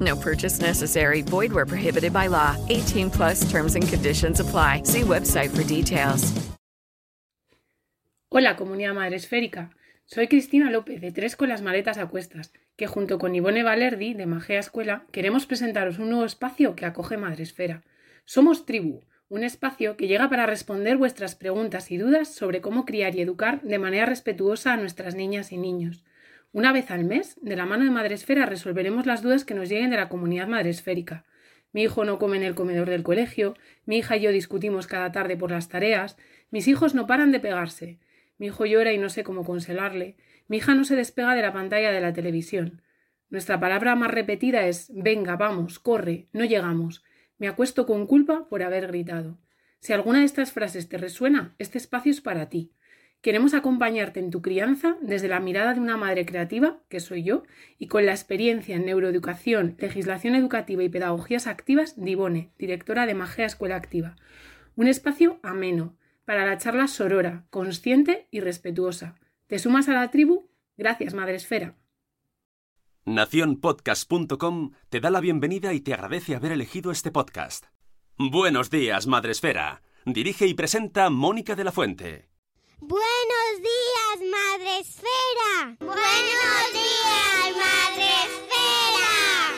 No purchase necessary. Void where prohibited by law. 18 plus terms and conditions apply. See website for details. Hola, comunidad madre esférica. Soy Cristina López de Tres con las maletas a cuestas, que junto con Ivone Valerdi de Magea Escuela queremos presentaros un nuevo espacio que acoge Madresfera. Somos Tribu, un espacio que llega para responder vuestras preguntas y dudas sobre cómo criar y educar de manera respetuosa a nuestras niñas y niños. Una vez al mes, de la mano de Madresfera, resolveremos las dudas que nos lleguen de la comunidad madresférica. Mi hijo no come en el comedor del colegio, mi hija y yo discutimos cada tarde por las tareas, mis hijos no paran de pegarse, mi hijo llora y no sé cómo consolarle, mi hija no se despega de la pantalla de la televisión. Nuestra palabra más repetida es venga, vamos, corre, no llegamos. Me acuesto con culpa por haber gritado. Si alguna de estas frases te resuena, este espacio es para ti. Queremos acompañarte en tu crianza desde la mirada de una madre creativa, que soy yo, y con la experiencia en neuroeducación, legislación educativa y pedagogías activas de Ivone, directora de Magea Escuela Activa. Un espacio ameno, para la charla sorora, consciente y respetuosa. ¿Te sumas a la tribu? Gracias, Madre Esfera. Naciónpodcast.com te da la bienvenida y te agradece haber elegido este podcast. Buenos días, Madre Esfera. Dirige y presenta Mónica de la Fuente. Buenos días, Madre Esfera. Buenos días, Madre Esfera.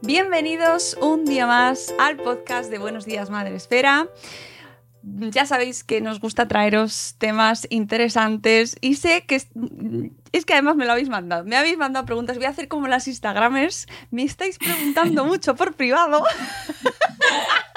Bienvenidos un día más al podcast de Buenos días, Madre Esfera. Ya sabéis que nos gusta traeros temas interesantes y sé que es, es, que además me lo habéis mandado. Me habéis mandado preguntas. Voy a hacer como las Instagramers. Me estáis preguntando mucho por privado.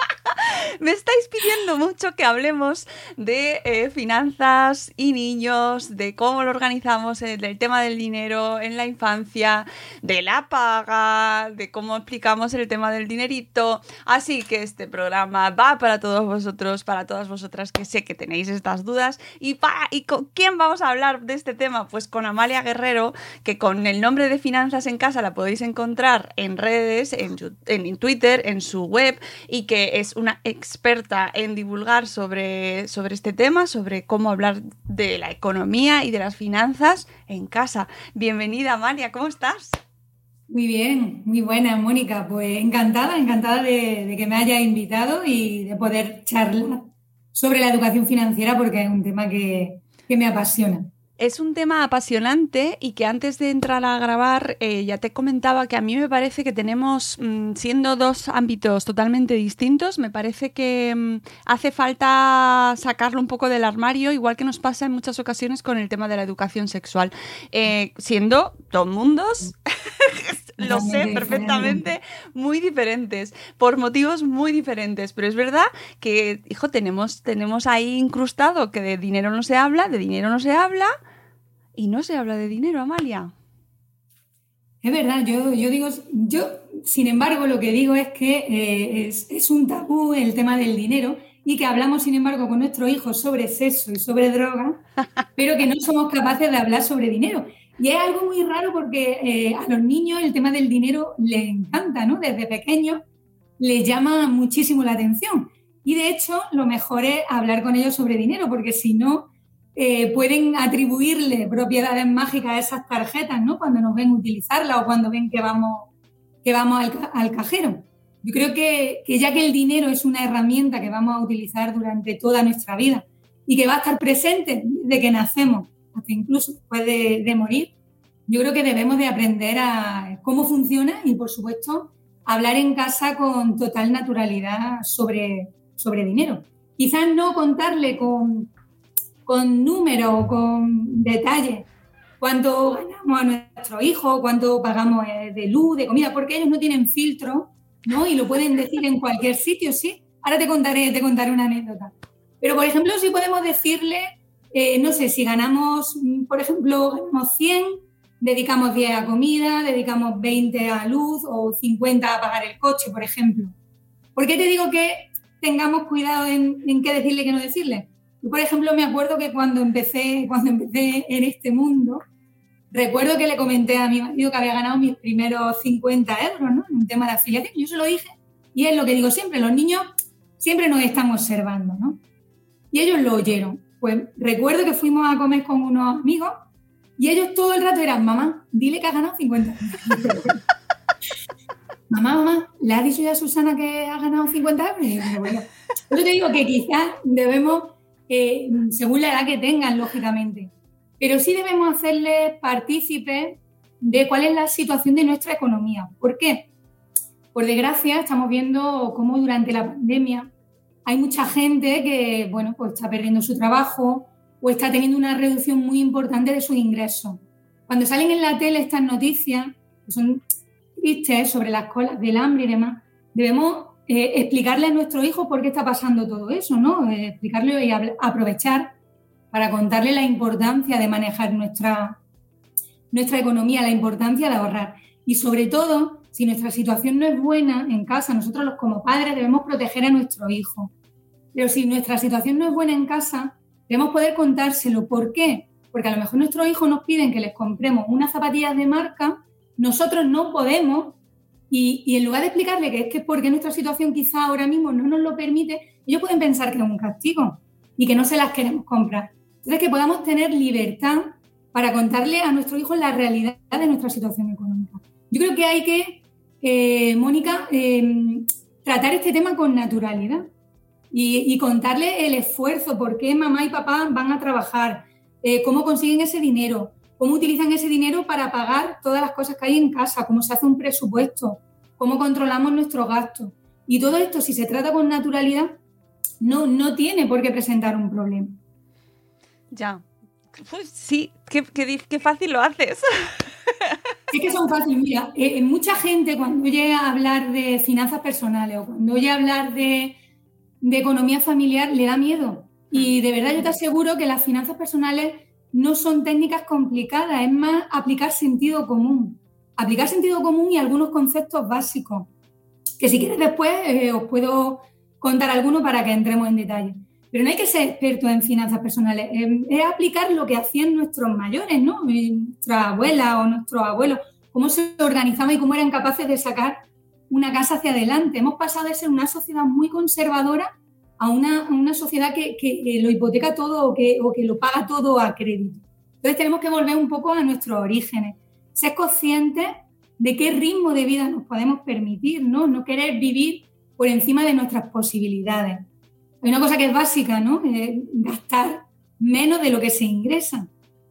me estáis pidiendo mucho que hablemos de eh, finanzas y niños, de cómo lo organizamos, eh, del tema del dinero en la infancia, de la paga, de cómo explicamos el tema del dinerito. Así que este programa va para todos vosotros, para todas vosotras que sé que tenéis estas dudas. ¿Y, ¿y con quién vamos a hablar de este tema? Pues con Amalia Guerrero, que con el nombre de Finanzas en Casa la podéis encontrar en redes, en, en Twitter, en su web, y que es una experta en divulgar sobre, sobre este tema, sobre cómo hablar de la economía y de las finanzas en casa. Bienvenida, Amalia, ¿cómo estás? Muy bien, muy buena, Mónica. Pues encantada, encantada de, que me haya invitado y de poder charlar sobre la educación financiera porque es un tema que me apasiona. Es un tema apasionante y que antes de entrar a grabar eh, ya te comentaba que a mí me parece que tenemos, mm, siendo dos ámbitos totalmente distintos, me parece que mm, hace falta sacarlo un poco del armario, igual que nos pasa en muchas ocasiones con el tema de la educación sexual. Eh, siendo dos mundos, lo sé perfectamente, muy diferentes, por motivos muy diferentes, pero es verdad que, hijo, tenemos, tenemos ahí incrustado que de dinero no se habla, de dinero no se habla y no se habla de dinero, Amalia. Es verdad, yo, yo digo, yo, sin embargo, lo que digo es que eh, es, un tabú el tema del dinero y que hablamos, sin embargo, con nuestros hijos sobre sexo y sobre droga, pero que no somos capaces de hablar sobre dinero. Y es algo muy raro porque eh, a los niños el tema del dinero les encanta, ¿no? Desde pequeños les llama muchísimo la atención. Y de hecho, lo mejor es hablar con ellos sobre dinero, porque si no, eh, pueden atribuirle propiedades mágicas a esas tarjetas, ¿no? Cuando nos ven utilizarlas o cuando ven que vamos, que vamos al, cajero. Yo creo que, ya que el dinero es una herramienta que vamos a utilizar durante toda nuestra vida y que va a estar presente desde que nacemos hasta incluso después de, morir, yo creo que debemos de aprender a cómo funciona y, por supuesto, hablar en casa con total naturalidad sobre, sobre dinero. quizás no contarle con, con números o con detalles cuánto ganamos a nuestro hijo, cuánto pagamos eh, de luz, de comida, porque ellos no tienen filtro, ¿no? Y lo pueden decir en cualquier sitio, ¿sí? Ahora te contaré, te contaré una anécdota. Pero, por ejemplo, si podemos decirle, eh, no sé, si ganamos, por ejemplo, ganamos 100, dedicamos 10 a comida, dedicamos 20 a luz o 50 a pagar el coche, por ejemplo. ¿Por qué te digo que tengamos cuidado en, en qué decirle y qué no decirle? Yo, por ejemplo, me acuerdo que cuando empecé, cuando empecé en este mundo, Recuerdo que le comenté a mi marido que había ganado mis primeros 50 euros, ¿no? En un tema de afiliación. Yo se lo dije. Y es lo que digo siempre, los niños siempre nos están observando, ¿no? Y ellos lo oyeron. Pues recuerdo que fuimos a comer con unos amigos y ellos todo el rato eran, mamá, dile que ha ganado 50 euros. mamá, mamá, ¿le ha dicho ya a Susana que ha ganado 50 euros? Yo te digo que quizás debemos, eh, según la edad que tengan, lógicamente, pero sí debemos hacerles partícipes de cuál es la situación de nuestra economía. ¿Por qué? Por desgracia, estamos viendo cómo durante la pandemia hay mucha gente que, bueno, pues está perdiendo su trabajo o está teniendo una reducción muy importante de sus ingresos. Cuando salen en la tele estas noticias, que son tristes sobre las colas del hambre y demás, debemos eh, explicarle a nuestros hijos por qué está pasando todo eso, ¿no? Eh, explicarle y aprovechar para contarle la importancia de manejar nuestra, nuestra economía, la importancia de ahorrar. Y sobre todo, si nuestra situación no es buena en casa, nosotros los como padres debemos proteger a nuestro hijo. Pero si nuestra situación no es buena en casa, debemos poder contárselo. ¿Por qué? Porque a lo mejor nuestros hijos nos piden que les compremos unas zapatillas de marca, nosotros no podemos, y, en lugar de explicarle que es que porque nuestra situación quizá ahora mismo no nos lo permite, ellos pueden pensar que es un castigo y que no se las queremos comprar. Entonces, que podamos tener libertad para contarle a nuestros hijos la realidad de nuestra situación económica. Yo creo que hay que, eh, Mónica, em, tratar este tema con naturalidad y, contarle el esfuerzo, por qué mamá y papá van a trabajar, eh, cómo consiguen ese dinero, cómo utilizan ese dinero para pagar todas las cosas que hay en casa, cómo se hace un presupuesto, cómo controlamos nuestros gastos. Y todo esto, si se trata con naturalidad, no, no tiene por qué presentar un problema. Ya. Pues sí, qué, qué, fácil lo haces. Sí que son fáciles. Mira, eh, mucha gente cuando llega a hablar de finanzas personales o cuando oye hablar de, de economía familiar le da miedo. Y mm. de verdad yo te aseguro que las finanzas personales no son técnicas complicadas, es más aplicar sentido común. Aplicar sentido común y algunos conceptos básicos, que si quieres después eh, os puedo contar algunos para que entremos en detalle. Pero no hay que ser experto en finanzas personales, es aplicar lo que hacían nuestros mayores, ¿no? Nuestra abuela o nuestros abuelos, cómo se organizaban y cómo eran capaces de sacar una casa hacia adelante. Hemos pasado de ser una sociedad muy conservadora a una, una sociedad que, que, lo hipoteca todo o que, o que lo paga todo a crédito. Entonces tenemos que volver un poco a nuestros orígenes, ser conscientes de qué ritmo de vida nos podemos permitir, ¿no? No querer vivir por encima de nuestras posibilidades. Hay una cosa que es básica, ¿no? gastar menos de lo que se ingresa.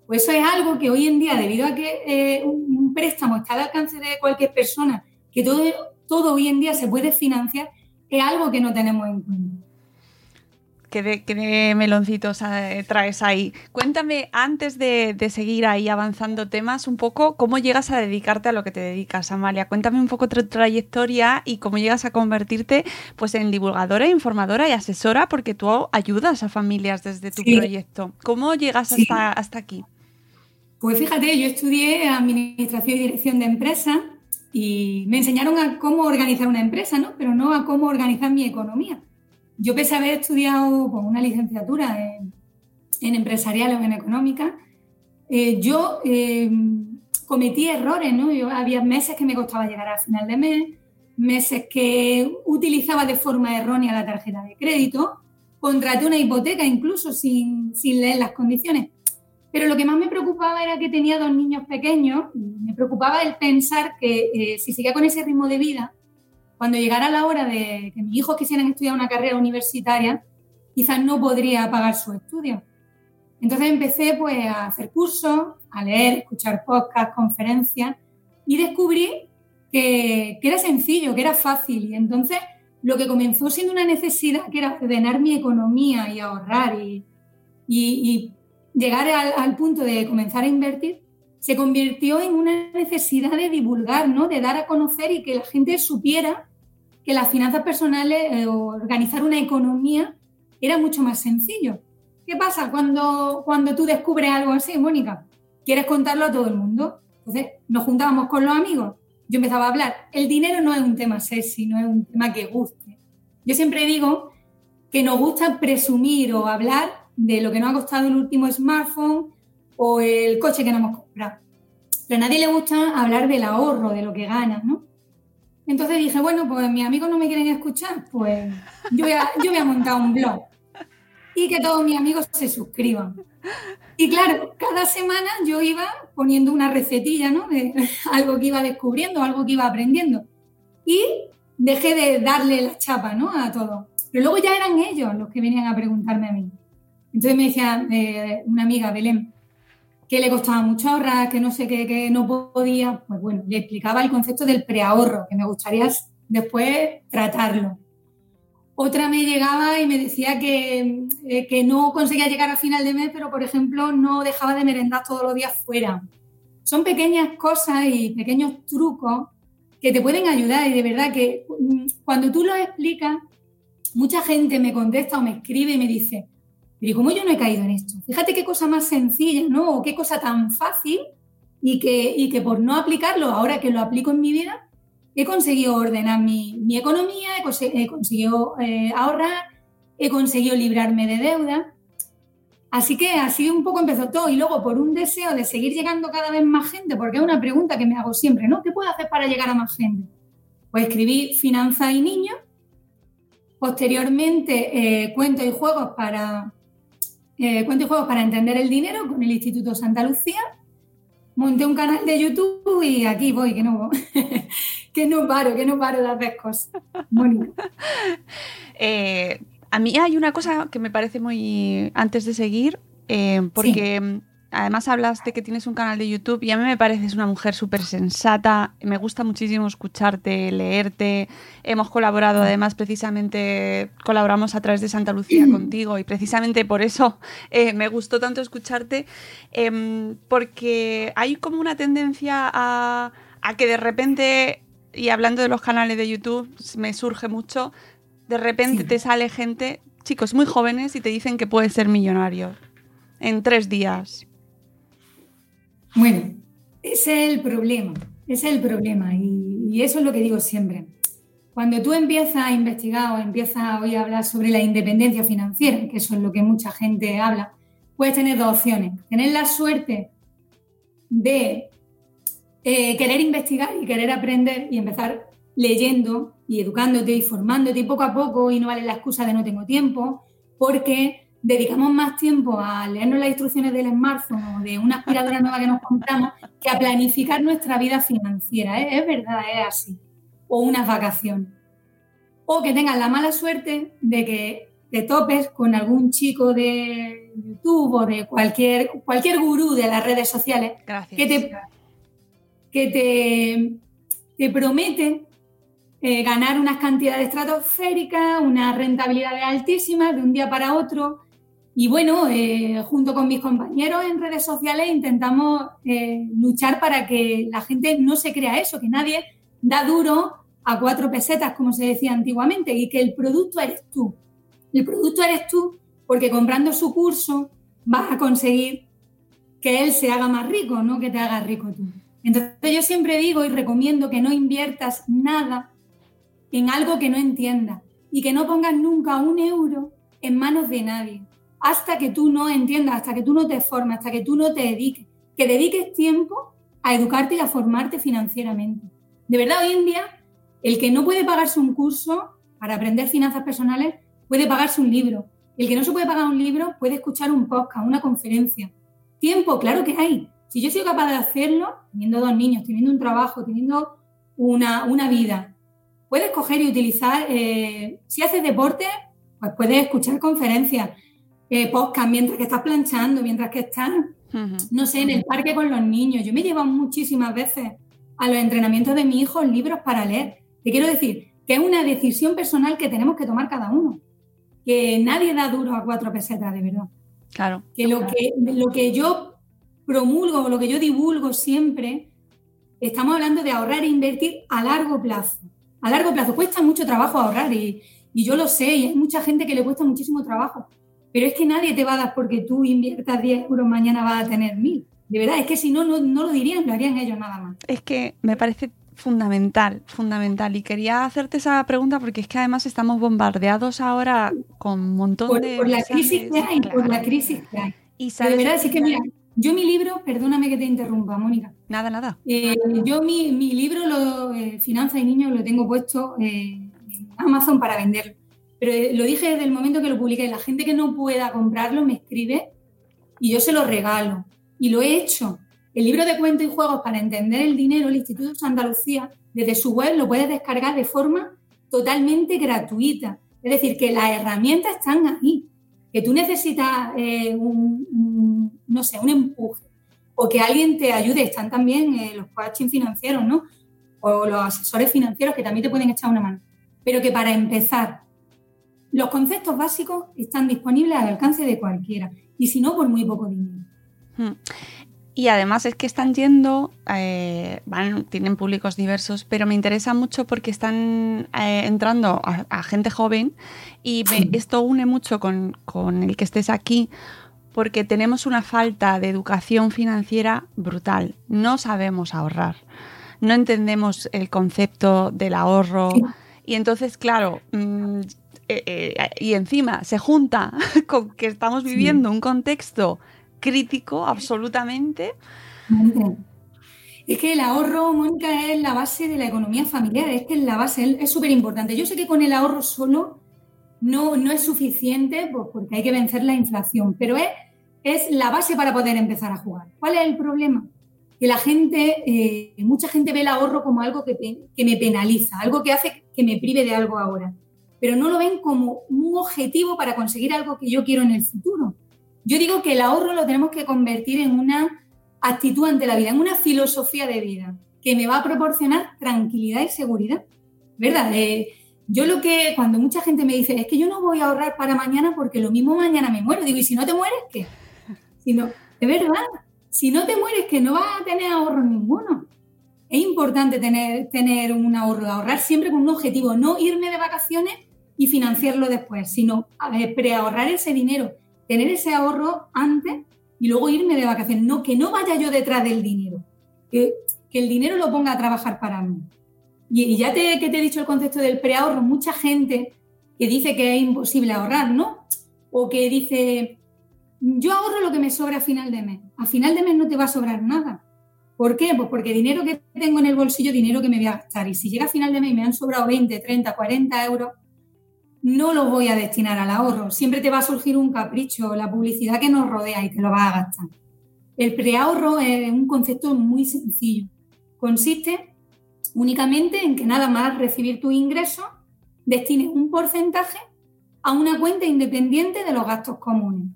Pues eso es algo que hoy en día, debido a que eh, un préstamo está al alcance de cualquier persona, que todo, todo hoy en día se puede financiar, es algo que no tenemos en cuenta. ¿Qué de, meloncitos eh, traes ahí? Cuéntame, antes de, seguir ahí avanzando temas, un poco cómo llegas a dedicarte a lo que te dedicas, Amalia. Cuéntame un poco tu trayectoria y cómo llegas a convertirte pues, en divulgadora, informadora y asesora, porque tú ayudas a familias desde tu proyecto. ¿Cómo llegas hasta, hasta aquí? Pues fíjate, yo estudié Administración y Dirección de Empresas y me enseñaron a cómo organizar una empresa, ¿no? Pero no a cómo organizar mi economía yo pese a haber estudiado con una licenciatura en, empresarial o en económica, eh, yo eh, cometí errores, ¿no? Yo, había meses que me costaba llegar al final de mes, meses que utilizaba de forma errónea la tarjeta de crédito, contraté una hipoteca incluso sin, leer las condiciones. Pero lo que más me preocupaba era que tenía dos niños pequeños y me preocupaba el pensar que eh, si seguía con ese ritmo de vida, cuando llegara la hora de que mis hijos quisieran estudiar una carrera universitaria, quizás no podría pagar su estudio. Entonces empecé pues a hacer cursos, a leer, escuchar podcasts, conferencias y descubrí que, era sencillo, que era fácil. Y entonces lo que comenzó siendo una necesidad, que era ordenar mi economía y ahorrar y, y, llegar al, punto de comenzar a invertir, se convirtió en una necesidad de divulgar, ¿no? de dar a conocer y que la gente supiera que las finanzas personales eh, o organizar una economía era mucho más sencillo. ¿Qué pasa cuando, cuando tú descubres algo así, Mónica? Quieres contarlo a todo el mundo. Entonces nos juntábamos con los amigos, yo empezaba a hablar. El dinero no es un tema sexy, no es un tema que guste. Yo siempre digo que nos gusta presumir o hablar de lo que nos ha costado el último smartphone o el coche que nos hemos comprado. Pero a nadie le gusta hablar del ahorro, de lo que ganas, ¿no? Entonces dije, bueno, pues mis amigos no me quieren escuchar, pues yo voy a, yo voy a montar un blog y que todos mis amigos se suscriban. Y claro, cada semana yo iba poniendo una recetilla, ¿no? De algo que iba descubriendo, algo que iba aprendiendo. Y dejé de darle la chapa, ¿no? A todo. Pero luego ya eran ellos los que venían a preguntarme a mí. Entonces me decía eh, una amiga, Belén, que le costaba mucho ahorrar, que no sé qué, que no podía. Pues bueno, le explicaba el concepto del preahorro, que me gustaría después tratarlo. Otra me llegaba y me decía que, eh, que, no conseguía llegar a final de mes, pero por ejemplo no dejaba de merendar todos los días fuera. Son pequeñas cosas y pequeños trucos que te pueden ayudar y de verdad que mm, cuando tú lo explicas, mucha gente me contesta o me escribe y me dice, pero ¿cómo yo no he caído en esto? Fíjate qué cosa más sencilla, ¿no? O qué cosa tan fácil y que, y que por no aplicarlo, ahora que lo aplico en mi vida, he conseguido ordenar mi, economía, he, conseguido eh, ahorrar, he conseguido librarme de deuda. Así que así un poco empezó todo y luego por un deseo de seguir llegando cada vez más gente, porque es una pregunta que me hago siempre, ¿no? ¿Qué puedo hacer para llegar a más gente? Pues escribí Finanzas y Niños, posteriormente eh, Cuentos y Juegos para eh, Cuentos y Juegos para entender el dinero con el Instituto Santa Lucía, monté un canal de YouTube y aquí voy, que no, que no paro, que no paro de hacer cosas. Eh, a mí hay una cosa que me parece muy, antes de seguir, eh, porque además hablas de que tienes un canal de YouTube y a mí me pareces una mujer súper sensata, me gusta muchísimo escucharte, leerte, hemos colaborado además precisamente, colaboramos a través de Santa Lucía contigo y precisamente por eso eh, me gustó tanto escucharte, em, porque hay como una tendencia a, que de repente, y hablando de los canales de YouTube, me surge mucho, de repente te sale gente, chicos muy jóvenes, y te dicen que puedes ser millonario en tres días. Bueno, ese es el problema, ese es el problema y, eso es lo que digo siempre. Cuando tú empiezas a investigar o empiezas a oír hablar sobre la independencia financiera, que eso es lo que mucha gente habla, puedes tener dos opciones. Tener la suerte de eh, querer investigar y querer aprender y empezar leyendo y educándote y formándote poco a poco y no vale la excusa de no tengo tiempo, porque dedicamos más tiempo a leernos las instrucciones del smartphone o de una aspiradora nueva que nos compramos que a planificar nuestra vida financiera. ¿eh? Es verdad, es así. O unas vacaciones. O que tengas la mala suerte de que te topes con algún chico de YouTube o de cualquier, cualquier gurú de las redes sociales que te, que te, te promete eh, ganar unas cantidades estratosféricas, unas rentabilidades altísimas de un día para otro y bueno, eh, junto con mis compañeros en redes sociales intentamos eh, luchar para que la gente no se crea eso, que nadie da duro a cuatro pesetas, como se decía antiguamente, y que el producto eres tú. El producto eres tú porque comprando su curso vas a conseguir que él se haga más rico, no que te haga rico tú. Entonces yo siempre digo y recomiendo que no inviertas nada en algo que no entiendas y que no pongas nunca un euro en manos de nadie hasta que tú no entiendas, hasta que tú no te formes, hasta que tú no te dediques, que dediques tiempo a educarte y a formarte financieramente. De verdad, hoy en día, el que no puede pagarse un curso para aprender finanzas personales puede pagarse un libro. El que no se puede pagar un libro puede escuchar un podcast, una conferencia. Tiempo, claro que hay. Si yo soy capaz de hacerlo, teniendo dos niños, teniendo un trabajo, teniendo una, una vida, puedes coger y utilizar, eh, si haces deporte, pues puedes escuchar conferencias eh, podcast mientras que estás planchando, mientras que estás, no sé, en el parque con los niños. Yo me llevo muchísimas veces a los entrenamientos de mi hijo libros para leer. Te quiero decir que es una decisión personal que tenemos que tomar cada uno. Que nadie da duro a cuatro pesetas, de verdad. Claro. Que lo que, lo que yo promulgo, lo que yo divulgo siempre, estamos hablando de ahorrar e invertir a largo plazo. A largo plazo cuesta mucho trabajo ahorrar y, y yo lo sé, y hay mucha gente que le cuesta muchísimo trabajo. Pero es que nadie te va a dar porque tú inviertas 10 euros, mañana vas a tener 1000. De verdad, es que si no, no, no lo dirían, lo harían ellos nada más. Es que me parece fundamental, fundamental. Y quería hacerte esa pregunta porque es que además estamos bombardeados ahora con un montón por, de... Por la crisis que hay, por la crisis que hay. Y sabes, de verdad, es que mira, yo mi libro, perdóname que te interrumpa, Mónica. Nada, nada. Eh, yo mi, mi, libro, lo, eh, Finanza y Niños, lo tengo puesto eh, en Amazon para venderlo. Pero eh, lo dije desde el momento que lo publiqué. La gente que no pueda comprarlo me escribe y yo se lo regalo. Y lo he hecho. El libro de cuentos y juegos para entender el dinero, el Instituto de Andalucía, desde su web lo puedes descargar de forma totalmente gratuita. Es decir, que las herramientas están ahí. Que tú necesitas eh, un, un, no sé, un empuje o que alguien te ayude. Están también eh, los coaching financieros, ¿no? O los asesores financieros que también te pueden echar una mano. Pero que para empezar, los conceptos básicos están disponibles al alcance de cualquiera. Y si no, por muy poco dinero. Hmm. Y además es que están yendo, eh, van, tienen públicos diversos, pero me interesa mucho porque están eh, entrando a, a, gente joven y me, esto une mucho con, con, el que estés aquí porque tenemos una falta de educación financiera brutal. No sabemos ahorrar, no entendemos el concepto del ahorro y entonces, claro, mmm, eh, eh, y encima se junta con que estamos viviendo sí. un contexto crítico absolutamente. Es que el ahorro, Mónica, es la base de la economía familiar, es que es la base, es súper importante. Yo sé que con el ahorro solo no, no es suficiente pues, porque hay que vencer la inflación, pero es, es la base para poder empezar a jugar. ¿Cuál es el problema? Que la gente, eh, mucha gente ve el ahorro como algo que, que me penaliza, algo que hace que me prive de algo ahora, pero no lo ven como un objetivo para conseguir algo que yo quiero en el futuro. Yo digo que el ahorro lo tenemos que convertir en una actitud ante la vida, en una filosofía de vida que me va a proporcionar tranquilidad y seguridad. ¿Verdad? Eh, yo lo que, cuando mucha gente me dice, es que yo no voy a ahorrar para mañana porque lo mismo mañana me muero, digo, ¿y si no te mueres qué? Si de verdad, si no te mueres que no vas a tener ahorro ninguno. Es importante tener, tener un ahorro, ahorrar siempre con un objetivo, no irme de vacaciones y financiarlo después, sino preahorrar ese dinero tener ese ahorro antes y luego irme de vacaciones. No, que no vaya yo detrás del dinero, que, que el dinero lo ponga a trabajar para mí. Y, ya te, que te he dicho el concepto del preahorro, mucha gente que dice que es imposible ahorrar, ¿no? O que dice, yo ahorro lo que me sobra a final de mes. A final de mes no te va a sobrar nada. ¿Por qué? Pues porque dinero que tengo en el bolsillo, dinero que me voy a gastar. Y si llega a final de mes y me han sobrado 20, 30, 40 euros, no lo voy a destinar al ahorro. Siempre te va a surgir un capricho, la publicidad que nos rodea y te lo vas a gastar. El preahorro es un concepto muy sencillo. Consiste únicamente en que nada más recibir tu ingreso, destines un porcentaje a una cuenta independiente de los gastos comunes.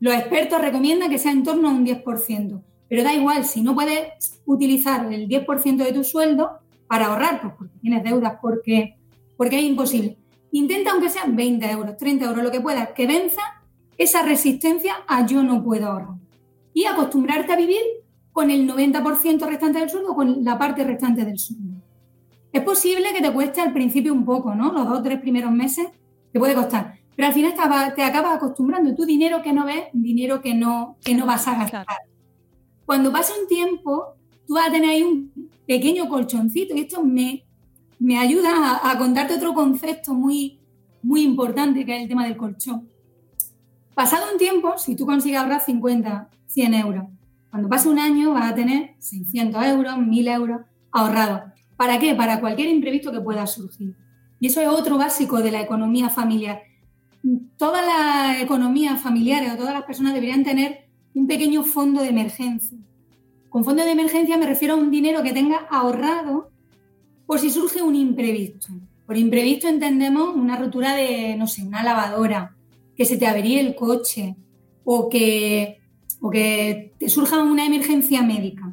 Los expertos recomiendan que sea en torno a un 10%, pero da igual, si no puedes utilizar el 10% de tu sueldo para ahorrar, pues porque tienes deudas, porque, porque es imposible Intenta, aunque sean 20 euros, 30 euros, lo que puedas, que venza esa resistencia a yo no puedo ahorrar. Y acostumbrarte a vivir con el 90% restante del sueldo, con la parte restante del sueldo. Es posible que te cueste al principio un poco, ¿no? Los dos o tres primeros meses te puede costar. Pero al final te acabas acostumbrando. Tu dinero que no ves, dinero que no, que no vas a gastar. Cuando pasa un tiempo, tú vas a tener ahí un pequeño colchoncito. Y esto me, me ayuda a, contarte otro concepto muy, muy importante que es el tema del colchón. Pasado un tiempo, si tú consigues ahorrar 50, 100 euros, cuando pase un año vas a tener 600 euros, 1000 euros ahorrados. ¿Para qué? Para cualquier imprevisto que pueda surgir. Y eso es otro básico de la economía familiar. Todas las economías familiares o todas las personas deberían tener un pequeño fondo de emergencia. Con fondo de emergencia me refiero a un dinero que tenga ahorrado por si surge un imprevisto. Por imprevisto entendemos una rotura de, no sé, una lavadora, que se te averíe el coche o que, o que te surja una emergencia médica.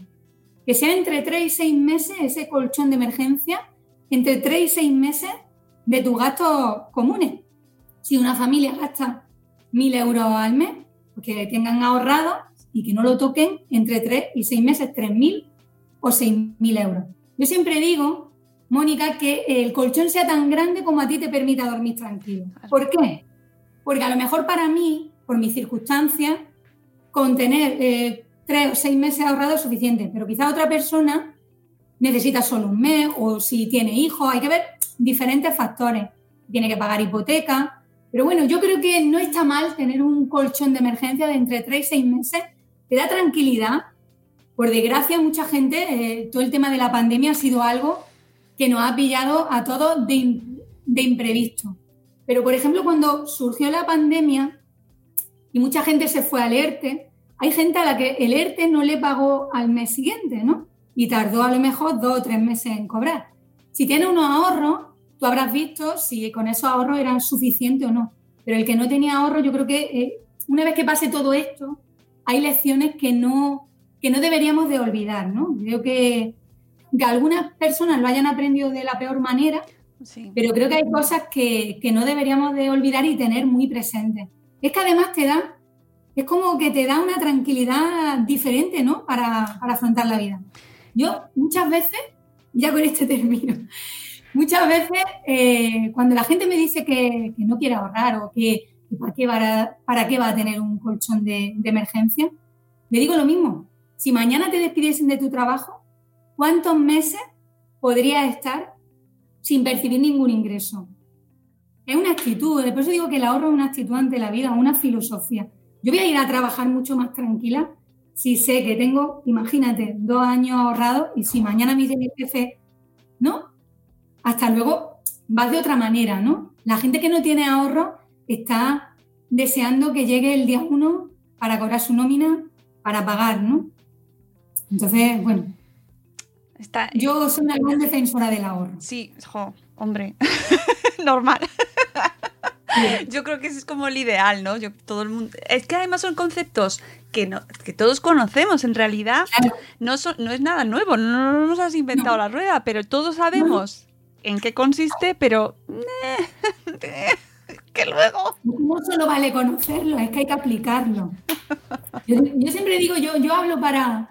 Que sea entre 3 y 6 meses ese colchón de emergencia entre 3 y 6 meses de tus gastos comunes. Si una familia gasta 1.000 euros al mes, pues que tengan ahorrado y que no lo toquen entre 3 y 6 meses, 3.000 o 6.000 euros. Yo siempre digo, Mónica, que el colchón sea tan grande como a ti te permita dormir tranquilo. ¿Por qué? Porque a lo mejor para mí, por mis circunstancias, con tener eh, tres o seis meses ahorrados es suficiente, pero quizá otra persona necesita solo un mes o si tiene hijos, hay que ver diferentes factores. Tiene que pagar hipoteca, pero bueno, yo creo que no está mal tener un colchón de emergencia de entre tres y seis meses, te da tranquilidad. Por desgracia, mucha gente, eh, todo el tema de la pandemia ha sido algo que nos ha pillado a todos de, imprevisto. Pero, por ejemplo, cuando surgió la pandemia y mucha gente se fue al ERTE, hay gente a la que el ERTE no le pagó al mes siguiente, ¿no? Y tardó a lo mejor dos o tres meses en cobrar. Si tiene unos ahorros, tú habrás visto si con esos ahorros eran suficientes o no. Pero el que no tenía ahorro, yo creo que eh, una vez que pase todo esto, hay lecciones que no, que no deberíamos de olvidar, ¿no? Creo que, que algunas personas lo hayan aprendido de la peor manera, pero creo que hay cosas que, que no deberíamos de olvidar y tener muy presentes. Es que además te da es como que te da una tranquilidad diferente, ¿no? Para, afrontar la vida. Yo muchas veces, ya con este término, muchas veces eh, cuando la gente me dice que, no quiere ahorrar o que, para, qué va, para qué va a tener un colchón de, de emergencia, le digo lo mismo. Si mañana te despidiesen de tu trabajo, ¿cuántos meses podrías estar sin percibir ningún ingreso? Es una actitud, por eso digo que el ahorro es una actitud ante la vida, una filosofía. Yo voy a ir a trabajar mucho más tranquila si sé que tengo, imagínate, dos años ahorrados y si mañana me dice mi jefe, ¿no? Hasta luego vas de otra manera, ¿no? La gente que no tiene ahorro está deseando que llegue el día uno para cobrar su nómina, para pagar, ¿no? Entonces, bueno. Está, yo soy una gran defensora del ahorro. Sí, hombre, normal. Yo creo que ese es como el ideal, ¿no? Yo, todo el mundo... Es que además son conceptos que, no, que todos conocemos, en realidad no, son, no es nada nuevo, no, nos has inventado la rueda, pero todos sabemos en qué consiste, pero... que luego... No solo vale conocerlo, es que hay que aplicarlo. Yo, yo siempre digo, yo, yo hablo para...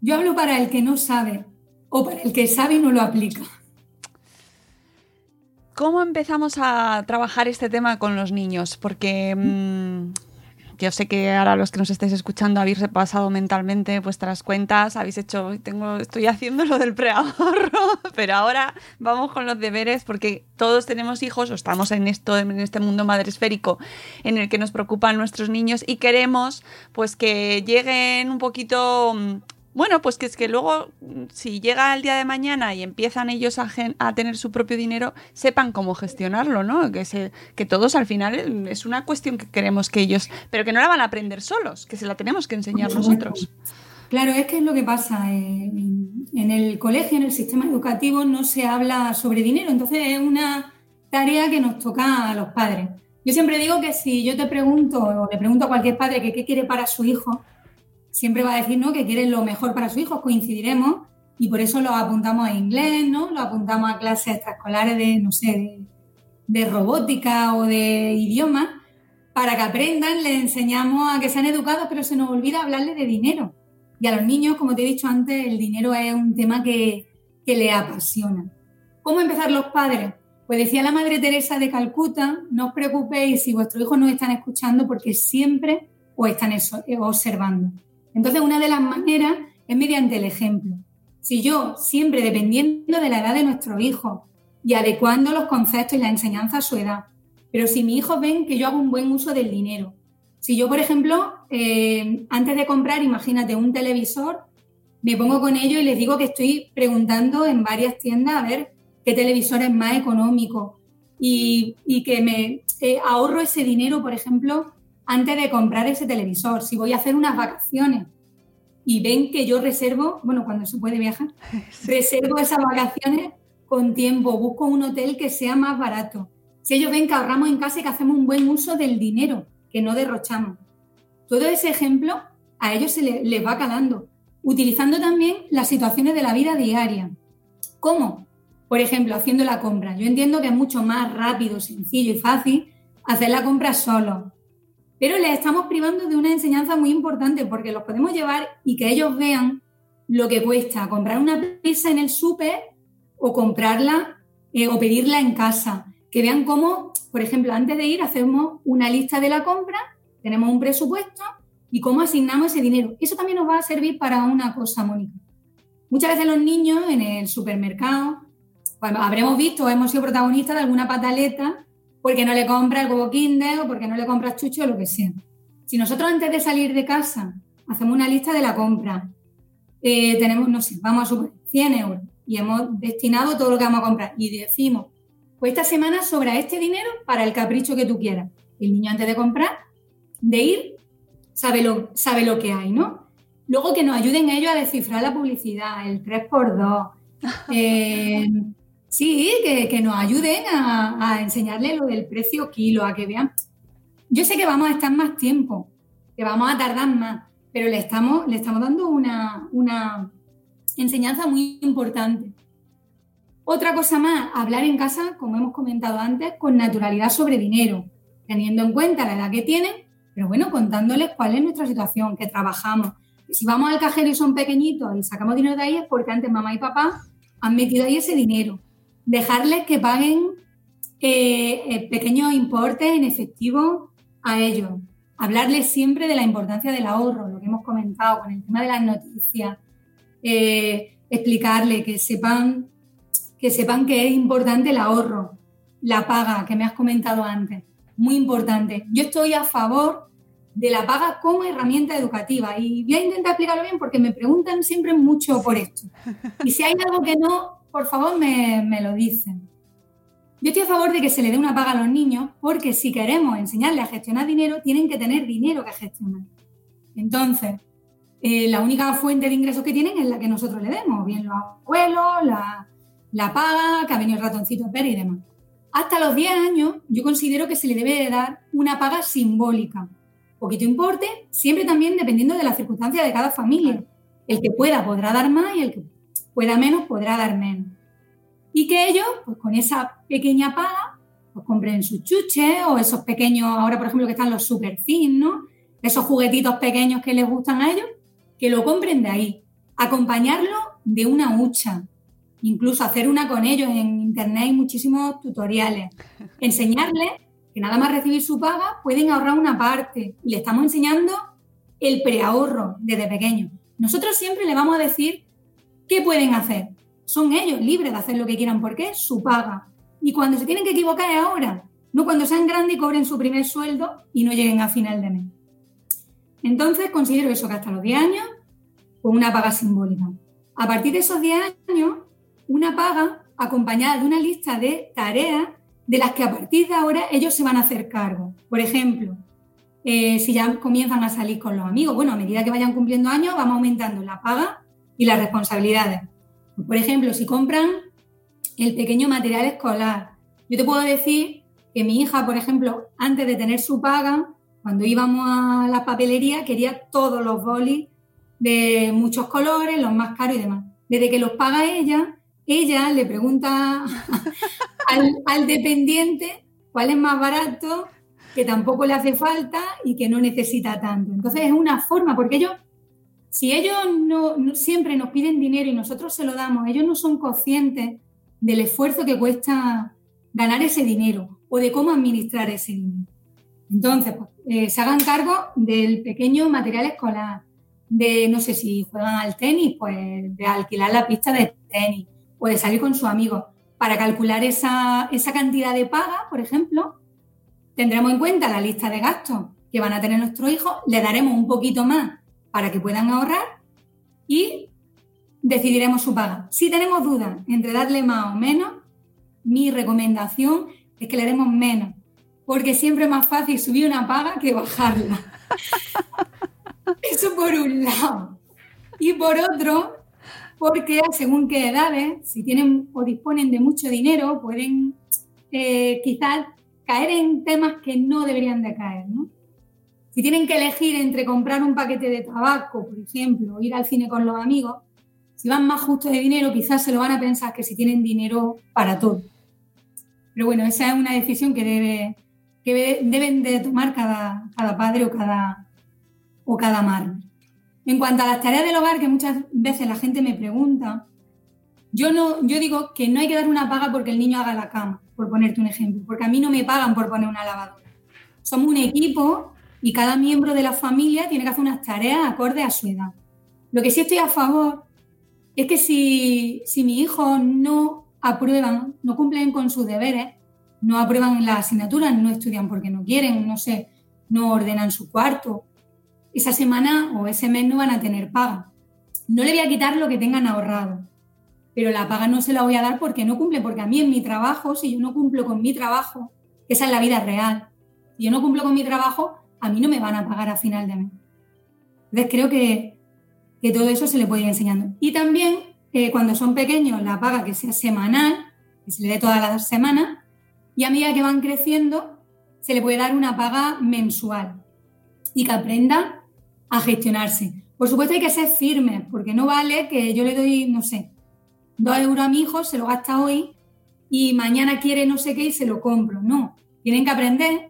Yo hablo para el que no sabe o para el que sabe y no lo aplica. ¿Cómo empezamos a trabajar este tema con los niños? Porque mm, yo sé que ahora los que nos estáis escuchando habéis repasado mentalmente vuestras cuentas, habéis hecho, tengo, estoy haciendo lo del preahorro, pero ahora vamos con los deberes porque todos tenemos hijos o estamos en esto, en este mundo madresférico en el que nos preocupan nuestros niños y queremos pues que lleguen un poquito mm, bueno, pues que es que luego, si llega el día de mañana y empiezan ellos a, a tener su propio dinero, sepan cómo gestionarlo, ¿no? Que, se, que todos al final es una cuestión que queremos que ellos, pero que no la van a aprender solos, que se la tenemos que enseñar nosotros. Claro, es que es lo que pasa. En, en el colegio, en el sistema educativo, no se habla sobre dinero, entonces es una tarea que nos toca a los padres. Yo siempre digo que si yo te pregunto o le pregunto a cualquier padre que qué quiere para su hijo, siempre va a decir ¿no? que quiere lo mejor para su hijo, coincidiremos y por eso lo apuntamos a inglés, ¿no? Lo apuntamos a clases extraescolares de, no sé, de, robótica o de idioma, para que aprendan, les enseñamos a que sean educados, pero se nos olvida hablarles de dinero. Y a los niños, como te he dicho antes, el dinero es un tema que, que les apasiona. ¿Cómo empezar los padres? Pues decía la Madre Teresa de Calcuta, no os preocupéis si vuestros hijos no están escuchando porque siempre os están observando. Entonces, una de las maneras es mediante el ejemplo. Si yo, siempre dependiendo de la edad de nuestro hijo y adecuando los conceptos y la enseñanza a su edad, pero si mis hijos ven que yo hago un buen uso del dinero, si yo, por ejemplo, eh, antes de comprar, imagínate, un televisor, me pongo con ellos y les digo que estoy preguntando en varias tiendas a ver qué televisor es más económico y, que me eh, ahorro ese dinero, por ejemplo, antes de comprar ese televisor, si voy a hacer unas vacaciones y ven que yo reservo, bueno, cuando se puede viajar, reservo esas vacaciones con tiempo, busco un hotel que sea más barato. Si ellos ven que ahorramos en casa y que hacemos un buen uso del dinero, que no derrochamos. Todo ese ejemplo a ellos se les, va calando, utilizando también las situaciones de la vida diaria. ¿Cómo? Por ejemplo, haciendo la compra. Yo entiendo que es mucho más rápido, sencillo y fácil hacer la compra solo. Pero les estamos privando de una enseñanza muy importante porque los podemos llevar y que ellos vean lo que cuesta comprar una pizza en el súper o comprarla eh, o pedirla en casa. Que vean cómo, por ejemplo, antes de ir hacemos una lista de la compra, tenemos un presupuesto y cómo asignamos ese dinero. Eso también nos va a servir para una cosa, Mónica. Muchas veces los niños en el supermercado, pues habremos visto hemos sido protagonistas de alguna pataleta porque no le compra el huevo Kinder o porque no le compra chucho o lo que sea. Si nosotros antes de salir de casa hacemos una lista de la compra, eh, tenemos, no sé, vamos a suponer 100 euros y hemos destinado todo lo que vamos a comprar y decimos, pues esta semana sobra este dinero para el capricho que tú quieras. El niño antes de comprar, de ir, sabe lo, sabe lo que hay, ¿no? Luego que nos ayuden ellos a descifrar la publicidad, el 3x2. Eh, sí, que, nos ayuden a, a enseñarle lo del precio kilo, a que vean. Yo sé que vamos a estar más tiempo, que vamos a tardar más, pero le estamos, le estamos dando una, una enseñanza muy importante. Otra cosa más, hablar en casa, como hemos comentado antes, con naturalidad sobre dinero, teniendo en cuenta la edad que tienen, pero bueno, contándoles cuál es nuestra situación, que trabajamos. si vamos al cajero y son pequeñitos y sacamos dinero de ahí es porque antes mamá y papá han metido ahí ese dinero. Dejarles que paguen eh, eh, pequeños importes en efectivo a ellos hablarles siempre de la importancia del ahorro, lo que hemos comentado con el tema de las noticias, eh, explicarle que sepan, que sepan que es importante el ahorro, la paga que me has comentado antes, muy importante. Yo estoy a favor de la paga como herramienta educativa y voy a intentar explicarlo bien porque me preguntan siempre mucho por esto. Y si hay algo que no, por favor me, me lo dicen. Yo estoy a favor de que se le dé una paga a los niños porque si queremos enseñarles a gestionar dinero, tienen que tener dinero que gestionar. Entonces, eh, la única fuente de ingresos que tienen es la que nosotros le demos, bien los abuelos, la, la paga, que ha venido el ratoncito Pérez y demás. Hasta los 10 años yo considero que se le debe de dar una paga simbólica. Poquito importe, siempre también dependiendo de las circunstancias de cada familia. El que pueda podrá dar más y el que pueda menos podrá dar menos y que ellos, pues con esa pequeña paga, pues compren sus chuches o esos pequeños, ahora por ejemplo que están los super thin, ¿no? Esos juguetitos pequeños que les gustan a ellos, que lo compren de ahí. Acompañarlo de una hucha, incluso hacer una con ellos. En internet hay muchísimos tutoriales. Enseñarles que nada más recibir su paga pueden ahorrar una parte. Y le estamos enseñando el preahorro desde pequeño. Nosotros siempre le vamos a decir qué pueden hacer son ellos libres de hacer lo que quieran porque es su paga. Y cuando se tienen que equivocar es ahora, no cuando sean grandes y cobren su primer sueldo y no lleguen a final de mes. Entonces considero eso que hasta los 10 años, con una paga simbólica. A partir de esos 10 años, una paga acompañada de una lista de tareas de las que a partir de ahora ellos se van a hacer cargo. Por ejemplo, eh, si ya comienzan a salir con los amigos, bueno, a medida que vayan cumpliendo años, vamos aumentando la paga y las responsabilidades. Por ejemplo, si compran el pequeño material escolar, yo te puedo decir que mi hija, por ejemplo, antes de tener su paga, cuando íbamos a la papelería, quería todos los bolis de muchos colores, los más caros y demás. Desde que los paga ella, ella le pregunta al, al dependiente cuál es más barato, que tampoco le hace falta y que no necesita tanto. Entonces es una forma, porque ellos si ellos no, siempre nos piden dinero y nosotros se lo damos, ellos no son conscientes del esfuerzo que cuesta ganar ese dinero o de cómo administrar ese dinero. Entonces, pues, eh, se hagan cargo del pequeño material escolar, de, no sé, si juegan al tenis, pues de alquilar la pista de tenis o de salir con sus amigos. Para calcular esa, esa cantidad de paga, por ejemplo, tendremos en cuenta la lista de gastos que van a tener nuestros hijos, le daremos un poquito más para que puedan ahorrar y decidiremos su paga. Si tenemos dudas entre darle más o menos, mi recomendación es que le demos menos, porque siempre es más fácil subir una paga que bajarla. Eso por un lado. Y por otro, porque según qué edades, si tienen o disponen de mucho dinero, pueden eh, quizás caer en temas que no deberían de caer, ¿no? Si tienen que elegir entre comprar un paquete de tabaco, por ejemplo, o ir al cine con los amigos, Si van más justos de dinero, quizás se lo van a pensar que si tienen dinero para todo. Pero bueno, esa es una decisión que, debe, que deben de tomar cada, cada padre o cada, o cada madre. En cuanto a las tareas del hogar, que muchas veces la gente me pregunta, yo, no, yo digo que no hay que dar una paga porque el niño haga la cama, por ponerte un ejemplo, porque a mí no me pagan por poner una lavadora. Somos un equipo y cada miembro de la familia tiene que hacer unas tareas acorde a su edad. Lo que sí estoy a favor es que si, si mis hijos no aprueban, no cumplen con sus deberes, no aprueban las asignaturas, no estudian porque no quieren, no sé, no ordenan su cuarto, esa semana o ese mes no van a tener paga. No le voy a quitar lo que tengan ahorrado, pero la paga no se la voy a dar porque no cumple, porque a mí en mi trabajo, si yo no cumplo con mi trabajo, esa es la vida real, si yo no cumplo con mi trabajo, a mí no me van a pagar a final de mes. Entonces creo que, todo eso se le puede ir enseñando. Y también eh, cuando son pequeños, la paga que sea semanal, que se le dé todas las semanas, y a medida que van creciendo, se le puede dar una paga mensual y que aprendan a gestionarse. Por supuesto hay que ser firmes, porque no vale que yo le doy, no sé, dos euros a mi hijo, se lo gasta hoy y mañana quiere no sé qué y se lo compro. No, tienen que aprender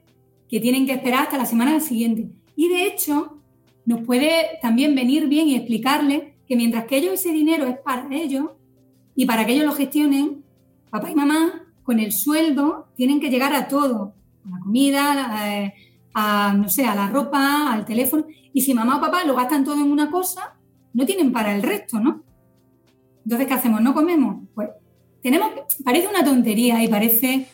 que tienen que esperar hasta la semana siguiente. Y de hecho, nos puede también venir bien y explicarle que mientras que ellos ese dinero es para ellos y para que ellos lo gestionen, papá y mamá con el sueldo tienen que llegar a todo, a la comida, eh, a, no sé, a la ropa, al teléfono. Y si mamá o papá lo gastan todo en una cosa, no tienen para el resto, ¿no? Entonces, ¿qué hacemos? ¿No comemos? Pues tenemos, parece una tontería y parece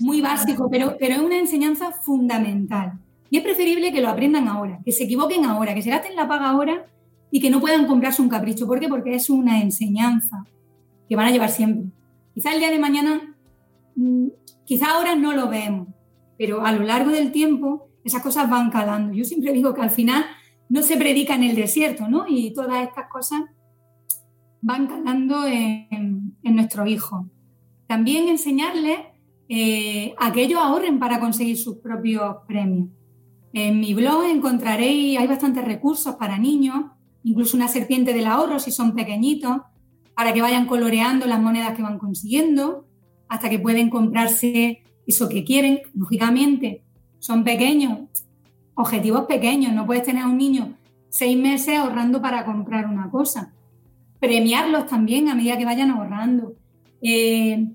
muy básico, pero, pero es una enseñanza fundamental. Y es preferible que lo aprendan ahora, que se equivoquen ahora, que se gasten la paga ahora y que no puedan comprarse un capricho. ¿Por qué? Porque es una enseñanza que van a llevar siempre. Quizá el día de mañana, mm, quizá ahora no lo vemos, pero a lo largo del tiempo esas cosas van calando. Yo siempre digo que al final no se predica en el desierto, ¿no? Y todas estas cosas van calando en, nuestro hijo. También enseñarles eh, a que ellos ahorren para conseguir sus propios premios. En mi blog encontraréis, hay bastantes recursos para niños, incluso una serpiente del ahorro si son pequeñitos, para que vayan coloreando las monedas que van consiguiendo, hasta que pueden comprarse eso que quieren. Lógicamente, son pequeños, objetivos pequeños. No puedes tener a un niño seis meses ahorrando para comprar una cosa. Premiarlos también a medida que vayan ahorrando. Eh,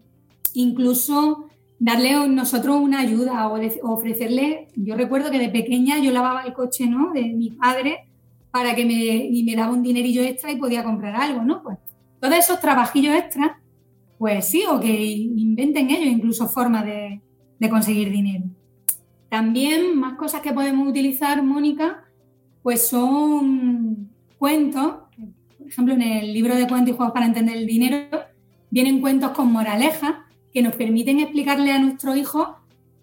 incluso darle nosotros una ayuda o, ofrecerle. Yo recuerdo que de pequeña yo lavaba el coche ¿no? de mi padre para que me, y me daba un dinerillo extra y podía comprar algo, ¿no? Pues todos esos trabajillos extras, pues sí, o que inventen ellos incluso formas de conseguir dinero. También más cosas que podemos utilizar, Mónica, pues son cuentos. Ejemplo, en el libro de cuentos y juegos para entender el dinero vienen cuentos con moralejas que nos permiten explicarle a nuestro hijo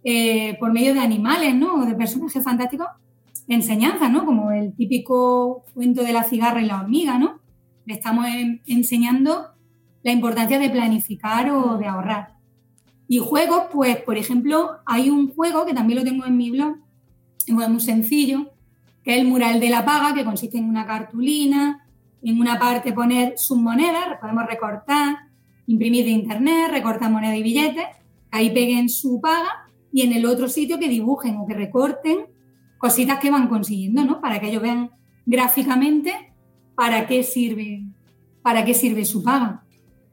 eh, por medio de animales, ¿no? O de personajes fantásticos, enseñanzas, ¿no? Como el típico cuento de la cigarra y la hormiga, ¿no? Le estamos enseñando la importancia de planificar o de ahorrar. Y juegos, pues, por ejemplo, hay un juego que también lo tengo en mi blog, es muy sencillo, que es el mural de la paga, que consiste en una cartulina, en una parte poner sus monedas, podemos recortar, imprimir de internet, recortar moneda y billetes, ahí peguen su paga y en el otro sitio que dibujen o que recorten cositas que van consiguiendo, ¿no? Para que ellos vean gráficamente para qué sirve, para qué sirve su paga.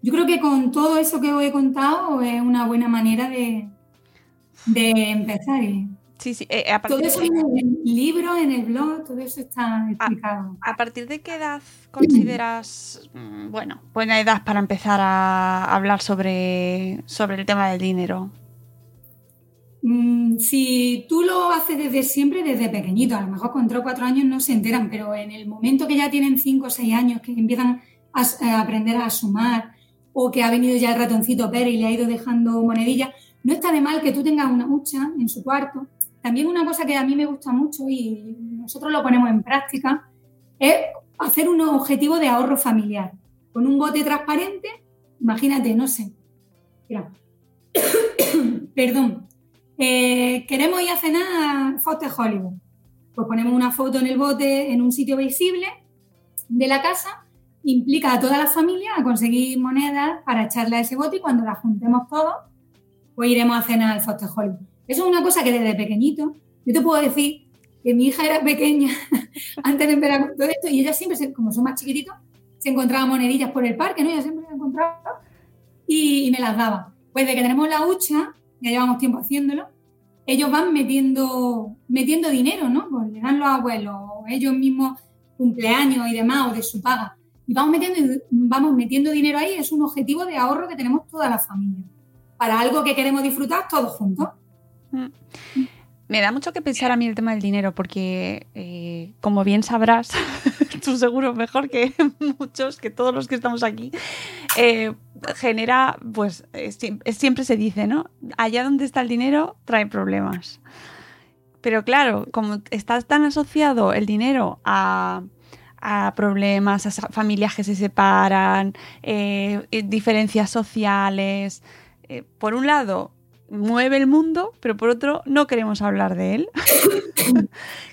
Yo creo que con todo eso que os he contado es una buena manera de, empezar. Sí, sí. Eh, todo eso en el libro, en el blog, todo eso está explicado. ¿A, partir de qué edad consideras, mm, bueno, buena edad para empezar a hablar sobre, sobre el tema del dinero? Mm, si tú lo haces desde siempre, desde pequeñito, a lo mejor con 3 o 4 años no se enteran, pero en el momento que ya tienen 5 o 6 años, que empiezan a aprender a sumar, o que ha venido ya el ratoncito Pérez y le ha ido dejando monedillas. No está de mal que tú tengas una hucha en su cuarto. También una cosa que a mí me gusta mucho y nosotros lo ponemos en práctica es hacer un objetivo de ahorro familiar. Con un bote transparente, imagínate, no sé. Mira. Perdón. Eh, queremos ir a cenar a Foster Hollywood. Pues ponemos una foto en el bote en un sitio visible de la casa implica a toda la familia a conseguir monedas para echarle a ese bote y cuando las juntemos todos, pues iremos a cenar al Fostejol. Eso es una cosa que desde pequeñito, yo te puedo decir que mi hija era pequeña antes de empezar todo esto y ella siempre, como son más chiquititos, se encontraba monedillas por el parque, ¿no? Ella siempre las encontraba y, y me las daba. Pues de que tenemos la hucha, ya llevamos tiempo haciéndolo, ellos van metiendo, metiendo dinero, ¿no? Pues le dan los abuelos, ellos mismos cumpleaños y demás, o de su paga. Y vamos metiendo, vamos metiendo dinero ahí, es un objetivo de ahorro que tenemos toda la familia. Para algo que queremos disfrutar todos juntos. Mm. Me da mucho que pensar a mí el tema del dinero, porque eh, como bien sabrás, tú seguro mejor que muchos, que todos los que estamos aquí, eh, genera, pues siempre se dice, ¿no? Allá donde está el dinero trae problemas. Pero claro, como está tan asociado el dinero a, problemas, a familias que se separan, eh, diferencias sociales, por un lado, mueve el mundo, pero por otro no queremos hablar de él.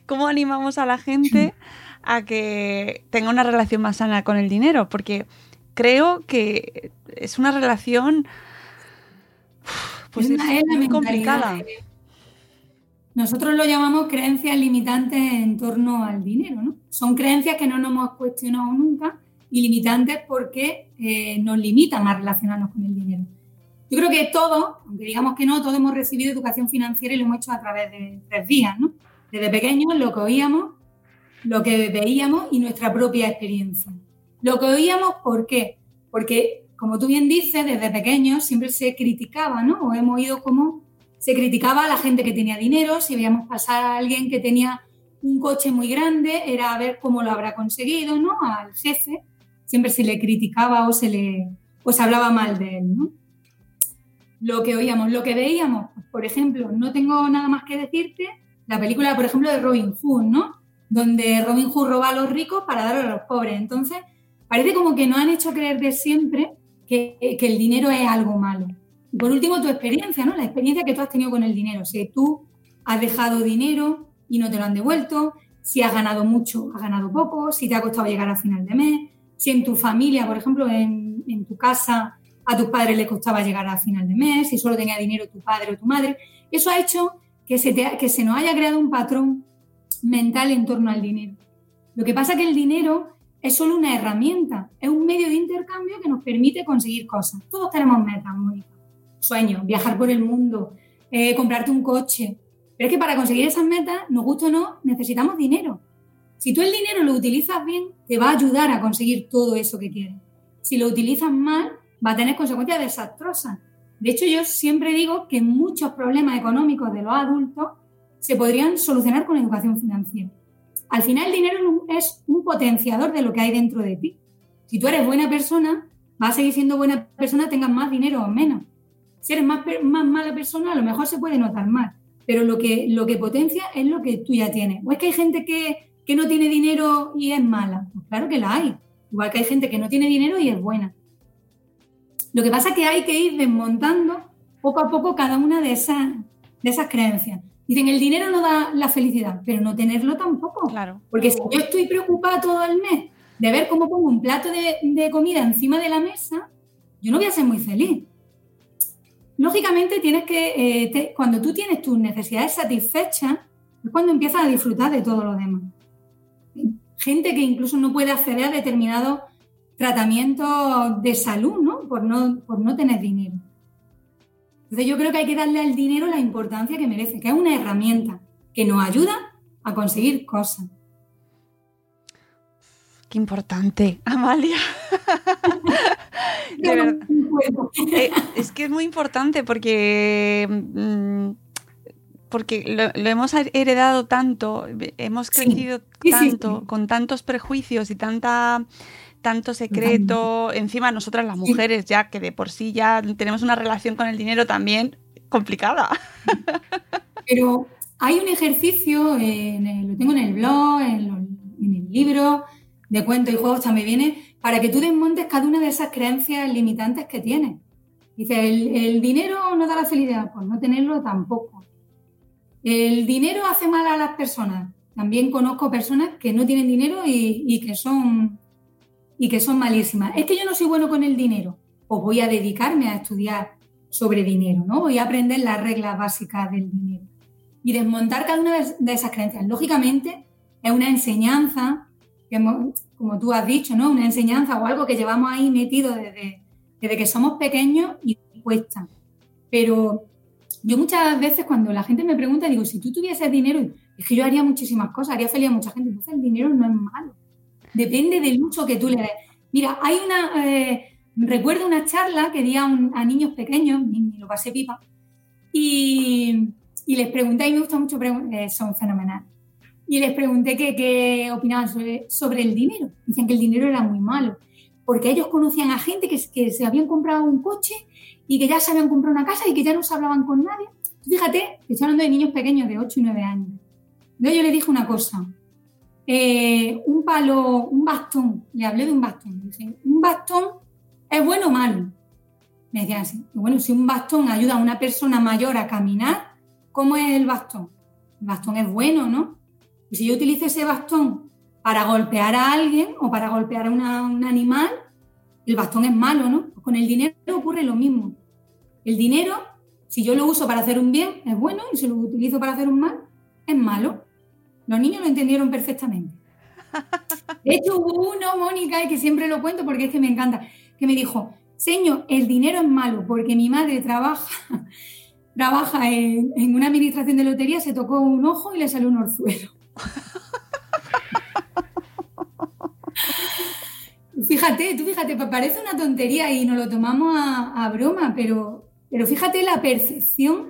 ¿Cómo animamos a la gente a que tenga una relación más sana con el dinero? Porque creo que es una relación pues, muy complicada. Nosotros lo llamamos creencias limitantes en torno al dinero, ¿no? Son creencias que no nos hemos cuestionado nunca y limitantes porque eh, nos limitan a relacionarnos con el dinero. Yo creo que todos, aunque digamos que no, todos hemos recibido educación financiera y lo hemos hecho a través de tres vías, ¿no? Desde pequeños lo que oíamos, lo que veíamos y nuestra propia experiencia. Lo que oíamos, ¿por qué? Porque, como tú bien dices, desde pequeños siempre se criticaba, ¿no? O hemos oído cómo se criticaba a la gente que tenía dinero, si veíamos pasar a alguien que tenía un coche muy grande, era a ver cómo lo habrá conseguido, ¿no? Al jefe, siempre se le criticaba o se le o se hablaba mal de él, ¿no? Lo que oíamos, lo que veíamos. Por ejemplo, no tengo nada más que decirte, la película, por ejemplo, de Robin Hood, ¿no? Donde Robin Hood roba a los ricos para dar a los pobres. Entonces, parece como que nos han hecho creer de siempre que, el dinero es algo malo. Y por último, tu experiencia, ¿no? La experiencia que tú has tenido con el dinero. Si tú has dejado dinero y no te lo han devuelto, si has ganado mucho, has ganado poco, si te ha costado llegar a final de mes, si en tu familia, por ejemplo, en, en tu casa a tus padres les costaba llegar a final de mes, si solo tenía dinero tu padre o tu madre. Eso ha hecho que se, que se nos haya creado un patrón mental en torno al dinero. Lo que pasa es que el dinero es solo una herramienta, es un medio de intercambio que nos permite conseguir cosas. Todos tenemos metas, Mónica. Sueños, viajar por el mundo, eh, comprarte un coche. Pero es que para conseguir esas metas, nos gusta o no, necesitamos dinero. Si tú el dinero lo utilizas bien, te va a ayudar a conseguir todo eso que quieres. Si lo utilizas mal, va a tener consecuencias desastrosas. De hecho, yo siempre digo que muchos problemas económicos de los adultos se podrían solucionar con educación financiera. Al final, el dinero es un potenciador de lo que hay dentro de ti. Si tú eres buena persona, vas a seguir siendo buena persona, tengas más dinero o menos. Si eres más, más mala persona, a lo mejor se puede notar más. Pero lo que, lo que potencia es lo que tú ya tienes. ¿O es que hay gente que, que no tiene dinero y es mala? Pues claro que la hay. Igual que hay gente que no tiene dinero y es buena. Lo que pasa es que hay que ir desmontando poco a poco cada una de esas, de esas creencias. Dicen, el dinero no da la felicidad, pero no tenerlo tampoco. Claro. Porque si yo estoy preocupada todo el mes de ver cómo pongo un plato de, comida encima de la mesa, yo no voy a ser muy feliz. Lógicamente, tienes que, eh, cuando tú tienes tus necesidades satisfechas, es cuando empiezas a disfrutar de todo lo demás. Gente que incluso no puede acceder a determinados tratamientos de salud, ¿no? Por, ¿no? por no tener dinero. Entonces yo creo que hay que darle al dinero la importancia que merece, que es una herramienta que nos ayuda a conseguir cosas. Qué importante, Amalia. Eh, es que es muy importante porque, mm, porque lo, hemos heredado tanto, hemos crecido tanto, con tantos prejuicios y tanta tanto secreto, encima nosotras las mujeres ya que de por sí ya tenemos una relación con el dinero también complicada. Pero hay un ejercicio, lo tengo en el blog, en, el libro de cuentos y juegos también viene, para que tú desmontes cada una de esas creencias limitantes que tienes. Dice, el, dinero no da la felicidad, pues no tenerlo tampoco. El dinero hace mal a las personas. También conozco personas que no tienen dinero y que son y que son malísimas. Es que yo no soy bueno con el dinero, pues voy a dedicarme a estudiar sobre dinero, ¿no? Voy a aprender las reglas básicas del dinero y desmontar cada una de esas creencias. Lógicamente, es una enseñanza, que como tú has dicho, ¿no? Una enseñanza o algo que llevamos ahí metido desde, desde que somos pequeños y cuesta. Pero yo muchas veces cuando la gente me pregunta, digo, si tú tuvieses dinero, es que yo haría muchísimas cosas, haría feliz a mucha gente. Entonces el dinero no es malo. Depende del uso que tú le des. Mira, hay una... Eh, recuerdo una charla que di a, niños pequeños, y lo pasé pipa, y, les pregunté, y me gusta mucho, eh, son fenomenales, y les pregunté qué opinaban sobre, el dinero. Dicen que el dinero era muy malo, porque ellos conocían a gente que, se habían comprado un coche y que ya se habían comprado una casa y que ya no se hablaban con nadie. Fíjate, estoy hablando de niños pequeños de 8 y 9 años. Yo, yo le dije una cosa, eh, un palo, un bastón, le hablé de un bastón. Dije, un bastón es bueno o malo. Me decían así, bueno, si un bastón ayuda a una persona mayor a caminar, ¿cómo es el bastón? El bastón es bueno, ¿no? Y si yo utilizo ese bastón para golpear a alguien o para golpear a un animal, el bastón es malo, ¿no? Pues con el dinero ocurre lo mismo. El dinero, si yo lo uso para hacer un bien, es bueno, y si lo utilizo para hacer un mal, es malo. Los niños lo entendieron perfectamente. De hecho, hubo uno, Mónica, y que siempre lo cuento porque es que me encanta, que me dijo, Señor, el dinero es malo porque mi madre trabaja, trabaja en, en una administración de lotería, se tocó un ojo y le salió un orzuelo. Fíjate, tú fíjate, parece una tontería y nos lo tomamos a, broma, pero, pero fíjate la percepción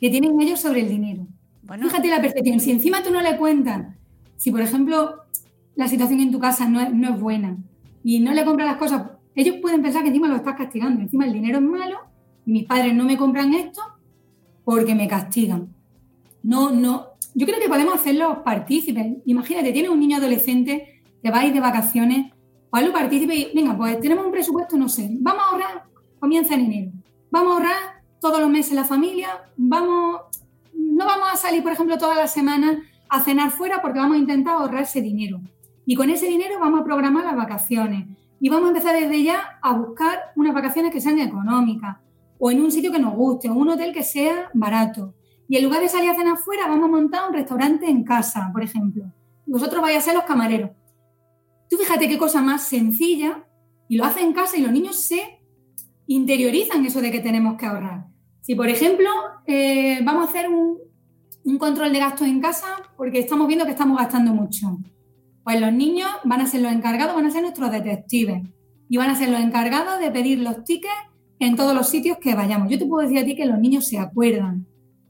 que tienen ellos sobre el dinero. Fíjate la percepción. Si encima tú no le cuentas, si por ejemplo la situación en tu casa no es, buena y no le compras las cosas, ellos pueden pensar que encima lo estás castigando. Encima el dinero es malo y mis padres no me compran esto porque me castigan. No, no. Yo creo que podemos hacerlos partícipes. Imagínate, tienes un niño adolescente, te vais de vacaciones lo partícipe y, venga, pues tenemos un presupuesto, no sé, vamos a ahorrar, comienza en enero, vamos a ahorrar todos los meses la familia, vamos, no vamos a salir, por ejemplo, todas las semanas a cenar fuera porque vamos a intentar ahorrar ese dinero. Y con ese dinero vamos a programar las vacaciones. Y vamos a empezar desde ya a buscar unas vacaciones que sean económicas, o en un sitio que nos guste, o un hotel que sea barato. Y en lugar de salir a cenar fuera, vamos a montar un restaurante en casa, por ejemplo. Vosotros vais a ser los camareros. Tú fíjate qué cosa más sencilla y lo hace en casa y los niños se interiorizan eso de que tenemos que ahorrar. Si, por ejemplo, eh, vamos a hacer un, control de gastos en casa porque estamos viendo que estamos gastando mucho, pues los niños van a ser los encargados, van a ser nuestros detectives y van a ser los encargados de pedir los tickets en todos los sitios que vayamos. Yo te puedo decir a ti que los niños se acuerdan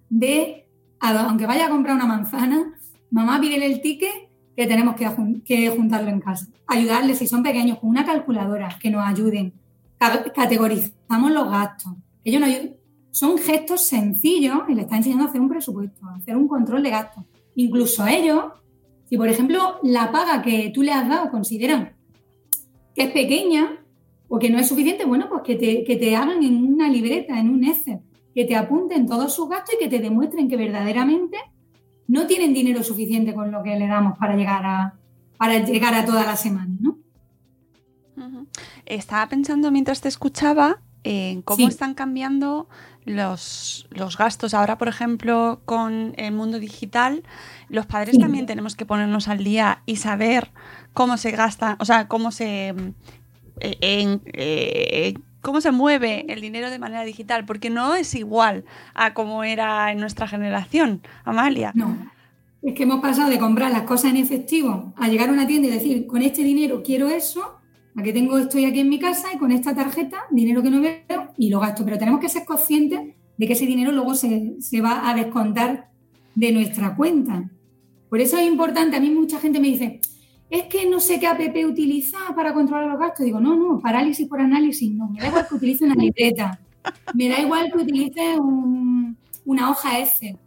de, aunque vaya a comprar una manzana, mamá pide el ticket que tenemos que, juntarlo en casa. Ayudarles, si son pequeños, con una calculadora, que nos ayuden. Categorizamos los gastos. Ellos nos Son gestos sencillos y le está enseñando a hacer un presupuesto, a hacer un control de gastos. Incluso ellos, si por ejemplo la paga que tú le has dado consideran que es pequeña o que no es suficiente, bueno, pues que te, que te hagan en una libreta, en un Excel, que te apunten todos sus gastos y que te demuestren que verdaderamente no tienen dinero suficiente con lo que le damos para llegar a, para llegar a toda la semana, ¿no? Estaba pensando mientras te escuchaba en cómo están cambiando los, gastos. Ahora, por ejemplo, con el mundo digital, los padres también tenemos que ponernos al día y saber cómo se gasta, o sea, cómo se... Eh, en, eh, cómo se mueve el dinero de manera digital, porque no es igual a como era en nuestra generación, Amalia. No, es que hemos pasado de comprar las cosas en efectivo a llegar a una tienda y decir, con este dinero quiero eso, a que tengo, estoy aquí en mi casa y con esta tarjeta, dinero que no veo y lo gasto. Pero tenemos que ser conscientes de que ese dinero luego se, se va a descontar de nuestra cuenta. Por eso es importante, a mí mucha gente me dice, es que no sé qué app utilizar para controlar los gastos. Digo, no, no, parálisis por análisis, no. Me da igual que utilice una libreta. Me da igual que utilice una hoja Excel.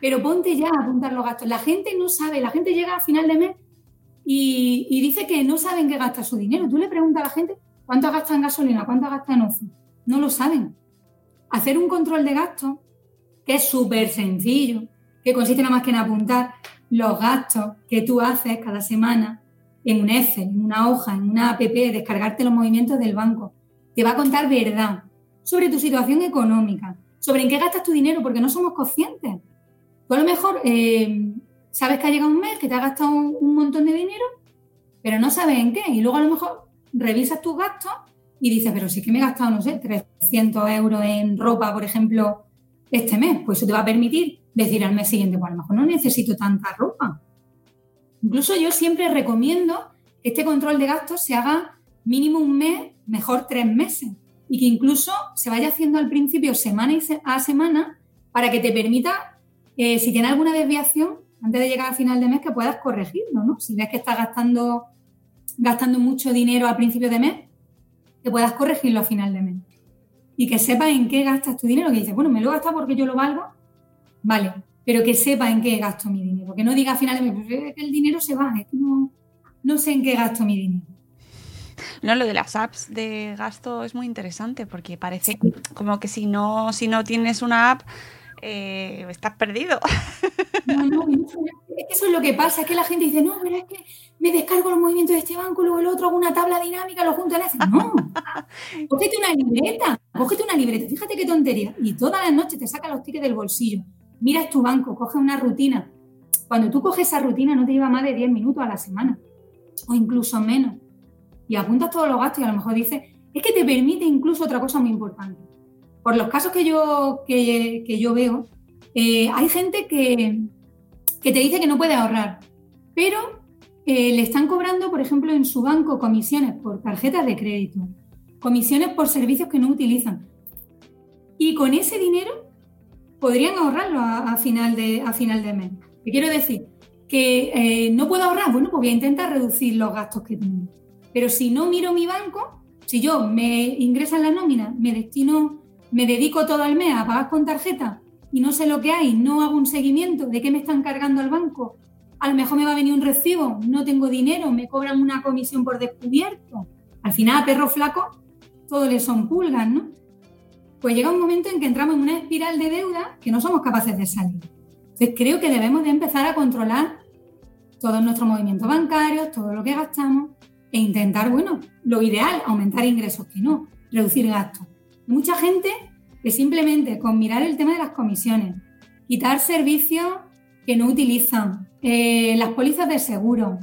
Pero ponte ya a apuntar los gastos. La gente no sabe, la gente llega a final de mes y, dice que no saben qué gasta su dinero. Tú le preguntas a la gente cuánto gasta en gasolina, cuánto gasta en ocio. No lo saben. Hacer un control de gastos, que es súper sencillo, que consiste nada más que en apuntar los gastos que tú haces cada semana en un Excel, en una hoja, en una app, descargarte los movimientos del banco. Te va a contar verdad sobre tu situación económica, sobre en qué gastas tu dinero, porque no somos conscientes. Tú lo mejor eh, sabes que ha llegado un mes, que te ha gastado un montón de dinero, pero no sabes en qué. Y luego a lo mejor revisas tus gastos y dices, pero sí que me he gastado, no sé, 300 euros en ropa, por ejemplo, este mes. Pues eso te va a permitir decir al mes siguiente, pues a lo mejor no necesito tanta ropa. Incluso yo siempre recomiendo que este control de gastos se haga mínimo un mes, mejor tres meses. Y que incluso se vaya haciendo al principio semana a semana para que te permita, eh, si tiene alguna desviación, antes de llegar al final de mes, que puedas corregirlo, ¿no? Si ves que estás gastando, gastando mucho dinero al principio de mes, que puedas corregirlo a final de mes. Y que sepas en qué gastas tu dinero, que dices, bueno, me lo he gastado porque yo lo valgo, vale, pero que sepa en qué gasto mi dinero. Que no diga al final de mes, pues es que el dinero se va, es que no, no sé en qué gasto mi dinero. No, lo de las apps de gasto es muy interesante porque parece como que si no, si no tienes una app, eh, estás perdido. No, no, eso es lo que pasa, es que la gente dice, no, pero es que me descargo los movimientos de este banco, luego el otro hago una tabla dinámica, lo junto en ese. No, cógete una libreta, cógete una libreta, fíjate qué tontería. Y todas las noches te sacas los tickets del bolsillo, miras tu banco, coges una rutina. Cuando tú coges esa rutina no te lleva más de 10 minutos a la semana, o incluso menos. Y apuntas todos los gastos y a lo mejor dices, es que te permite incluso otra cosa muy importante. Por los casos que yo, que, yo veo, eh, hay gente que, que te dice que no puede ahorrar, pero eh, le están cobrando, por ejemplo, en su banco comisiones por tarjetas de crédito, comisiones por servicios que no utilizan. Y con ese dinero podrían ahorrarlo a, final, de, a final de mes. ¿Qué quiero decir? Que eh, no puedo ahorrar, bueno, pues voy a intentar reducir los gastos que tengo. Pero si no miro mi banco, si yo me ingreso en la nómina, me destino, me dedico todo el mes a pagar con tarjeta y no sé lo que hay, no hago un seguimiento de qué me están cargando al banco, a lo mejor me va a venir un recibo, no tengo dinero, me cobran una comisión por descubierto. Al final, a perro flaco, todo le son pulgas, ¿no? Pues llega un momento en que entramos en una espiral de deuda que no somos capaces de salir. Entonces creo que debemos de empezar a controlar todos nuestros movimientos bancarios, todo lo que gastamos e intentar, bueno, lo ideal, aumentar ingresos, que no, reducir gastos. Mucha gente que simplemente con mirar el tema de las comisiones, quitar servicios que no utilizan, eh, las pólizas de seguro,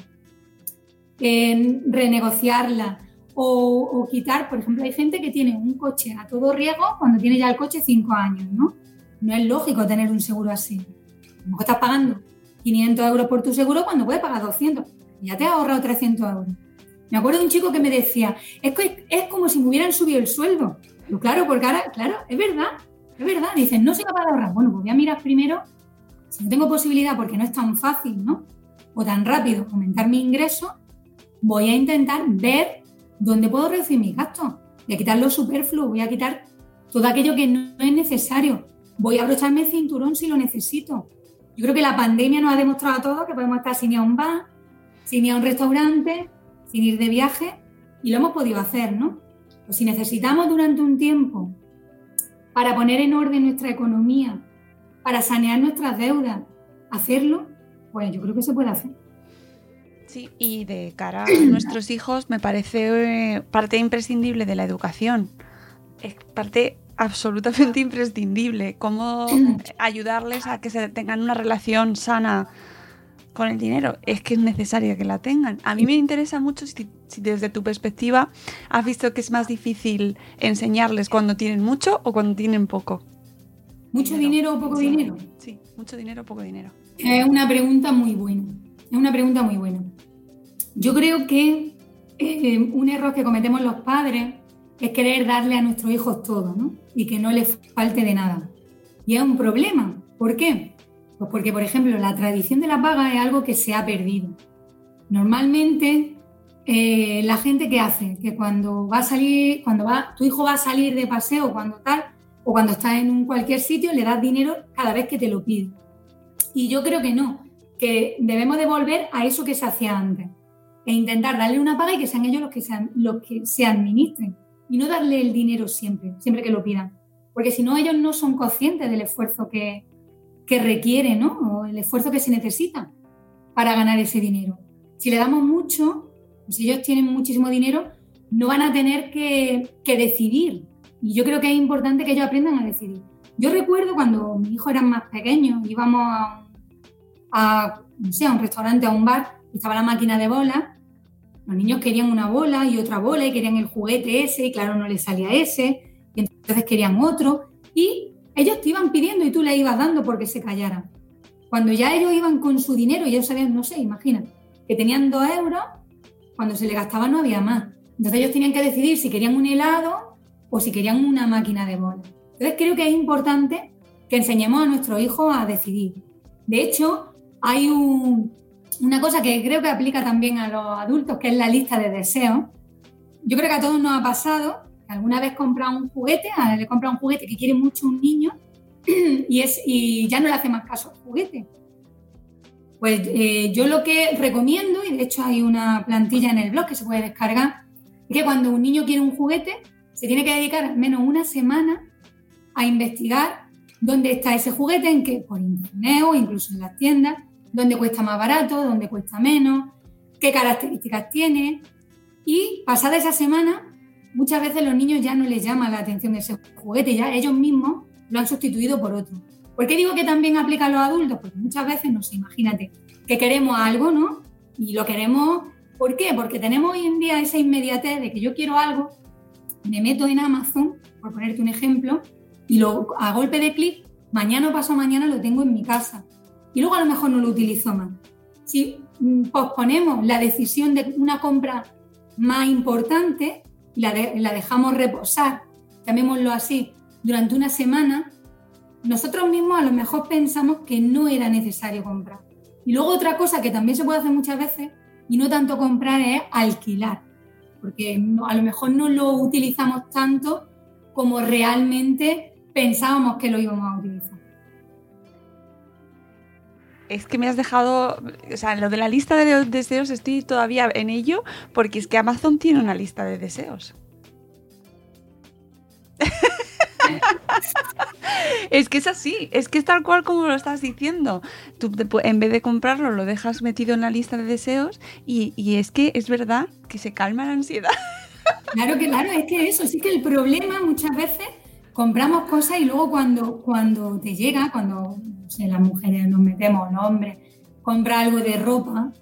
renegociarlas o, quitar, por ejemplo, hay gente que tiene un coche a todo riesgo cuando tiene ya el coche cinco años, ¿no? No es lógico tener un seguro así. Mejor estás pagando 500 euros por tu seguro cuando puedes pagar 200. Ya te has ahorrado 300 euros. Me acuerdo de un chico que me decía, es, que es como si me hubieran subido el sueldo claro, porque ahora, claro, es verdad, es verdad. Dicen, no soy capaz de ahorrar. Bueno, pues voy a mirar primero si no tengo posibilidad, porque no es tan fácil, ¿no? O tan rápido aumentar mi ingreso, voy a intentar ver dónde puedo reducir mis gastos. Voy a quitar lo superfluo, voy a quitar todo aquello que no es necesario. Voy a abrocharme el cinturón si lo necesito. Yo creo que la pandemia nos ha demostrado a todos que podemos estar sin ir a un bar, sin ir a un restaurante, sin ir de viaje, y lo hemos podido hacer, ¿no? O si necesitamos durante un tiempo para poner en orden nuestra economía, para sanear nuestras deudas, hacerlo, pues yo creo que se puede hacer. Sí, y de cara a nuestros hijos me parece eh, parte imprescindible de la educación. Es parte absolutamente imprescindible. Cómo ayudarles a que se tengan una relación sana con el dinero. Es que es necesario que la tengan. A mí me interesa mucho si si desde tu perspectiva has visto que es más difícil enseñarles cuando tienen mucho o cuando tienen poco. ¿Mucho dinero, o poco dinero? Sí, mucho dinero o poco dinero. Es una pregunta muy buena. Es una pregunta muy buena. Yo creo que eh, un error que cometemos los padres es querer darle a nuestros hijos todo, ¿no? Y que no les falte de nada. Y es un problema. ¿Por qué? Pues porque, por ejemplo, la tradición de la paga es algo que se ha perdido. Normalmente eh, la gente que hace, que cuando va a salir, cuando va, tu hijo va a salir de paseo, cuando tal, o cuando está en un cualquier sitio, le das dinero cada vez que te lo pide. Y yo creo que no, que debemos devolver a eso que se hacía antes e intentar darle una paga y que sean ellos los que, los que se administren y no darle el dinero siempre, siempre que lo pidan. Porque si no, ellos no son conscientes del esfuerzo que, que requiere, ¿no? O el esfuerzo que se necesita para ganar ese dinero. Si le damos mucho, si ellos tienen muchísimo dinero, no van a tener que, decidir. Y yo creo que es importante que ellos aprendan a decidir. Yo recuerdo cuando mis hijos eran más pequeños, íbamos a, a, no sé, a un restaurante, a un bar, y estaba la máquina de bolas. Los niños querían una bola y otra bola y querían el juguete ese, y claro, no les salía ese, y entonces querían otro. Y ellos te iban pidiendo y tú le ibas dando porque se callaran. Cuando ya ellos iban con su dinero y ellos sabían, no sé, imagina, que tenían dos euros, cuando se le gastaba no había más. Entonces ellos tenían que decidir si querían un helado o si querían una máquina de bola. Entonces creo que es importante que enseñemos a nuestros hijos a decidir. De hecho, hay una cosa que creo que aplica también a los adultos, que es la lista de deseos. Yo creo que a todos nos ha pasado alguna vez compra un juguete, le compra un juguete que quiere mucho un niño y, es, y ya no le hace más caso al juguete. Pues eh, yo lo que recomiendo, y de hecho hay una plantilla en el blog que se puede descargar, es que cuando un niño quiere un juguete, se tiene que dedicar al menos una semana a investigar dónde está ese juguete, en qué, por internet o incluso en las tiendas, dónde cuesta más barato, dónde cuesta menos, qué características tiene. Y pasada esa semana, muchas veces los niños ya no les llama la atención ese juguete, ya ellos mismos lo han sustituido por otro. ¿Por qué digo que también aplica a los adultos? Porque muchas veces, no imagínate, que queremos algo, ¿no? Y lo queremos, ¿por qué? Porque tenemos hoy en día esa inmediatez de que yo quiero algo, me meto en Amazon, por ponerte un ejemplo, y lo, a golpe de clic, mañana o paso mañana lo tengo en mi casa. Y luego a lo mejor no lo utilizo más. Si mm, posponemos la decisión de una compra más importante, la, la dejamos reposar, llamémoslo así, durante una semana, nosotros mismos a lo mejor pensamos que no era necesario comprar. Y luego otra cosa que también se puede hacer muchas veces, y no tanto comprar, es alquilar, porque a lo mejor no lo utilizamos tanto como realmente pensábamos que lo íbamos a utilizar. Es que me has dejado, o sea, lo de la lista de deseos estoy todavía en ello, porque es que Amazon tiene una lista de deseos. es que es así, es que es tal cual como lo estás diciendo. Tú en vez de comprarlo lo dejas metido en la lista de deseos y, es que es verdad que se calma la ansiedad. Claro que claro, es que eso, sí que el problema muchas veces compramos cosas y luego cuando, cuando te llega, cuando las mujeres nos metemos, los hombres, compra algo de ropa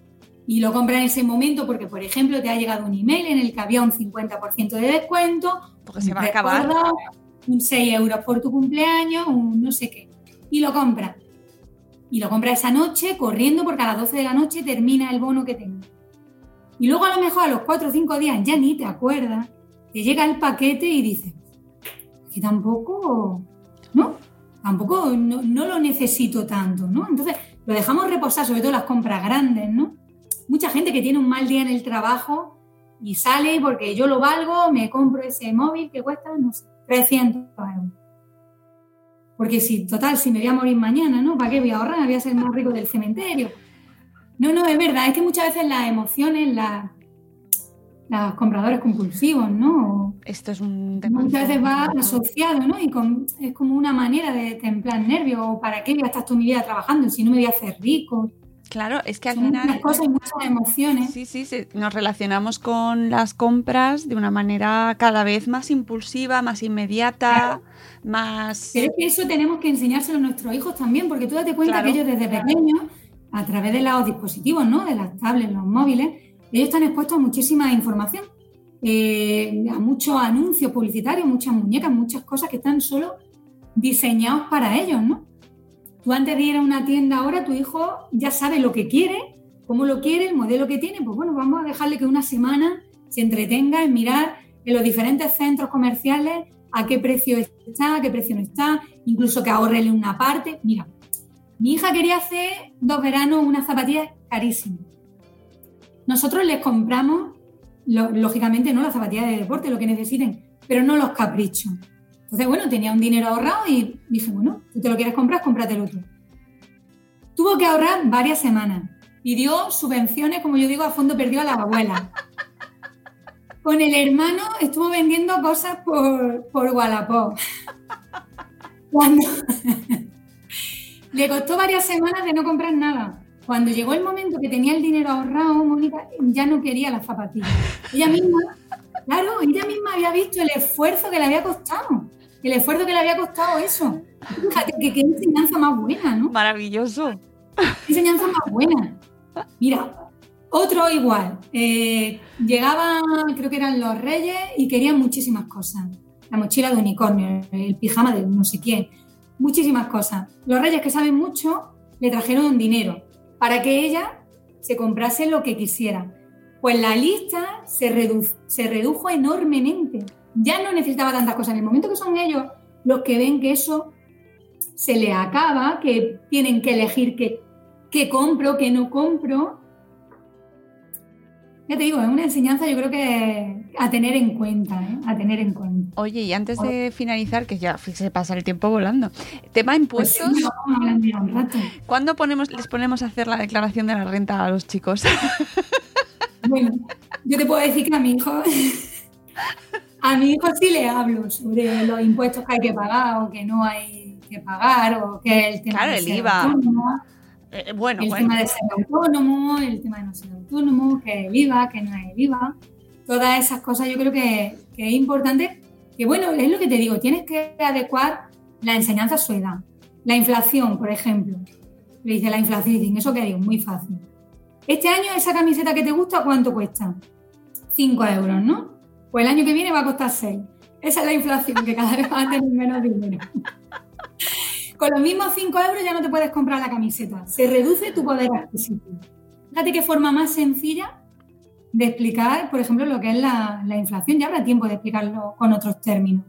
y lo compra en ese momento porque, por ejemplo, te ha llegado un email en el que había un 50% de descuento. Porque se va a acabar un 6 euros por tu cumpleaños, un no sé qué. Y lo compra. Y lo compra esa noche corriendo porque a las 12 de la noche termina el bono que tengo. Y luego a lo mejor a los 4 o 5 días ya ni te acuerdas, te llega el paquete y dices, que tampoco, ¿no? Tampoco no, no lo necesito tanto, ¿no? Entonces lo dejamos reposar, sobre todo las compras grandes, ¿no? Mucha gente que tiene un mal día en el trabajo y sale porque yo lo valgo, me compro ese móvil que cuesta, no sé, 300 euros. Porque si, total, si me voy a morir mañana, ¿no? ¿Para qué voy a ahorrar? Voy a ser más rico del cementerio. No, no, es verdad, es que muchas veces las emociones, las, los compradores compulsivos, ¿no? Esto es un tema. Muchas veces va asociado, ¿no? Y es como una manera de templar nervios. ¿O ¿Para qué voy a estar toda mi vida trabajando si no me voy a hacer rico? Claro, es que al final. Muchas cosas y muchas emociones. Sí, sí, sí, nos relacionamos con las compras de una manera cada vez más impulsiva, más inmediata, más. Pero es que eso tenemos que enseñárselo a nuestros hijos también, porque tú date cuenta que ellos desde pequeños, a través de los dispositivos, ¿no? De las tablets, los móviles, ellos están expuestos a muchísima información, eh, a muchos anuncios publicitarios, muchas muñecas, muchas cosas que están solo diseñados para ellos, ¿no? Tú antes de ir a una tienda ahora, tu hijo ya sabe lo que quiere, cómo lo quiere, el modelo que tiene. Pues bueno, vamos a dejarle que una semana se entretenga en mirar en los diferentes centros comerciales a qué precio está, a qué precio no está, incluso que ahorrele una parte. Mira, mi hija quería hacer dos veranos unas zapatillas carísimas. Nosotros les compramos, lógicamente, no las zapatillas de deporte, lo que necesiten, pero no los caprichos. Entonces, bueno, tenía un dinero ahorrado y dije, bueno, tú te lo quieres comprar, cómpratelo tú. Tuvo que ahorrar varias semanas y dio subvenciones, como yo digo, a fondo perdido a la abuela. Con el hermano estuvo vendiendo cosas por, por Wallapop. Cuando le costó varias semanas de no comprar nada. Cuando llegó el momento que tenía el dinero ahorrado, Mónica ya no quería las zapatillas. Ella misma, claro, ella misma había visto el esfuerzo que le había costado. El esfuerzo que le había costado eso. Fíjate que qué enseñanza más buena, ¿no? Maravilloso. Qué enseñanza más buena. Mira, otro igual. Eh, llegaba, creo que eran los reyes y querían muchísimas cosas. La mochila de unicornio, el pijama de no sé quién, muchísimas cosas. Los reyes que saben mucho le trajeron dinero para que ella se comprase lo que quisiera. Pues la lista se, se redujo enormemente. Ya no necesitaba tantas cosas. En el momento que son ellos los que ven que eso se le acaba, que tienen que elegir qué, qué compro, qué no compro, ya te digo, es una enseñanza yo creo que a tener en cuenta, ¿eh? a tener en cuenta. Oye, y antes de finalizar, que ya se pasa el tiempo volando, tema pues impuestos. ¿Cuándo ponemos, les ponemos a hacer la declaración de la renta a los chicos? Bueno, yo te puedo decir que a mi hijo, a mi hijo sí le hablo sobre los impuestos que hay que pagar o que no hay que pagar o que el tema claro, el IVA. Eh, bueno, el tema de ser autónomo, el tema de no ser autónomo, que es el IVA, que no es el IVA. Todas esas cosas yo creo que, es importante. Que bueno, es lo que te digo, tienes que adecuar la enseñanza a su edad. La inflación, por ejemplo. Le dice la inflación, dicen, ¿eso qué digo? Muy fácil. Este año esa camiseta que te gusta, ¿cuánto cuesta? 5 euros, ¿no? Pues el año que viene va a costar 6. Esa es la inflación, que cada vez va a tener menos dinero. Con los mismos 5 euros ya no te puedes comprar la camiseta. Se reduce tu poder adquisitivo. Fíjate qué forma más sencilla de explicar, por ejemplo, lo que es la, inflación. Ya habrá tiempo de explicarlo con otros términos.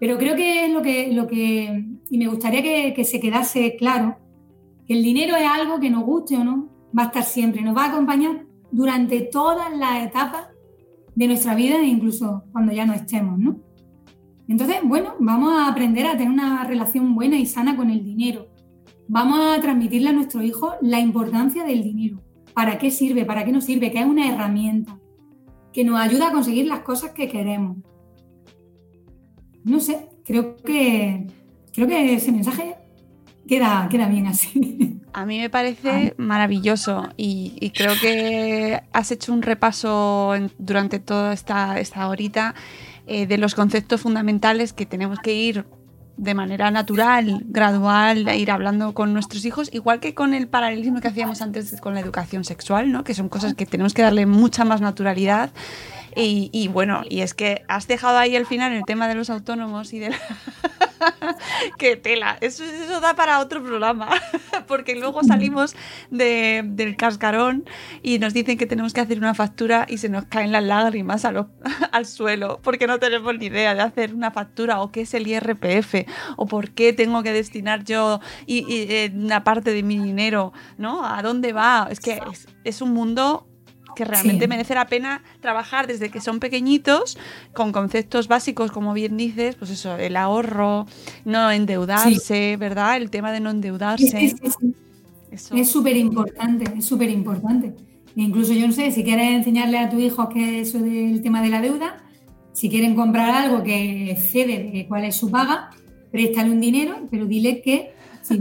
Pero creo que es lo que, lo que y me gustaría que, que se quedase claro, que el dinero es algo que nos guste o no, va a estar siempre, nos va a acompañar durante todas las etapas de nuestra vida incluso cuando ya no estemos. Entonces, bueno, vamos a aprender a tener una relación buena y sana con el dinero. Vamos a transmitirle a nuestro hijo la importancia del dinero. ¿Para qué sirve? ¿Para qué nos sirve? Que es una herramienta que nos ayuda a conseguir las cosas que queremos. No sé, creo que, creo que ese mensaje queda, queda bien así. A mí me parece maravilloso y, creo que has hecho un repaso durante toda esta, esta horita eh, de los conceptos fundamentales que tenemos que ir de manera natural, gradual, ir hablando con nuestros hijos, igual que con el paralelismo que hacíamos antes con la educación sexual, ¿no? que son cosas que tenemos que darle mucha más naturalidad. Y, bueno, y es que has dejado ahí al final el tema de los autónomos y de ¡Qué tela! Eso, eso da para otro programa, porque luego salimos del cascarón y nos dicen que tenemos que hacer una factura y se nos caen las lágrimas al suelo, porque no tenemos ni idea de hacer una factura o qué es el IRPF o por qué tengo que destinar yo y, eh, una parte de mi dinero, ¿no? ¿A dónde va? Es que es, es un mundo que realmente merece la pena trabajar desde que son pequeñitos con conceptos básicos, como bien dices, pues eso, el ahorro, no endeudarse, ¿verdad? El tema de no endeudarse. Es súper importante, es súper importante. E incluso yo no sé, si quieres enseñarle a tu hijo que eso del tema de la deuda, si quieren comprar algo que excede de cuál es su paga, préstale un dinero, pero dile que si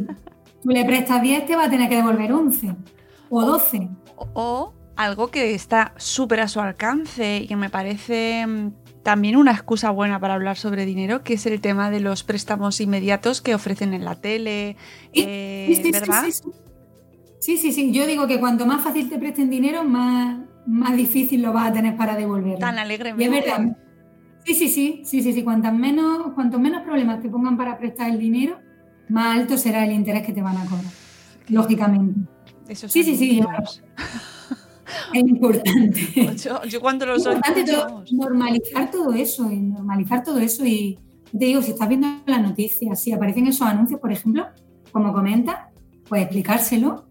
tú le prestas 10 te va a tener que devolver 11 o 12. O algo que está súper a su alcance y que me parece mm, también una excusa buena para hablar sobre dinero, que es el tema de los préstamos inmediatos que ofrecen en la tele, eh, ¿verdad? Sí sí, sí, Yo digo que cuanto más fácil te presten dinero, más, más difícil lo vas a tener para devolverlo. Tan alegre. Y es verdad. Sí, sí, sí, sí, sí, sí. Cuantos menos, cuantos menos problemas te pongan para prestar el dinero, más alto será el interés que te van a cobrar. Lógicamente. Eso sí, sí, sí. Es importante. Yo, cuando lo soy. normalizar todo eso y normalizar todo eso. Y te digo, si estás viendo las noticias, si aparecen esos anuncios, por ejemplo, como comenta, pues explicárselo,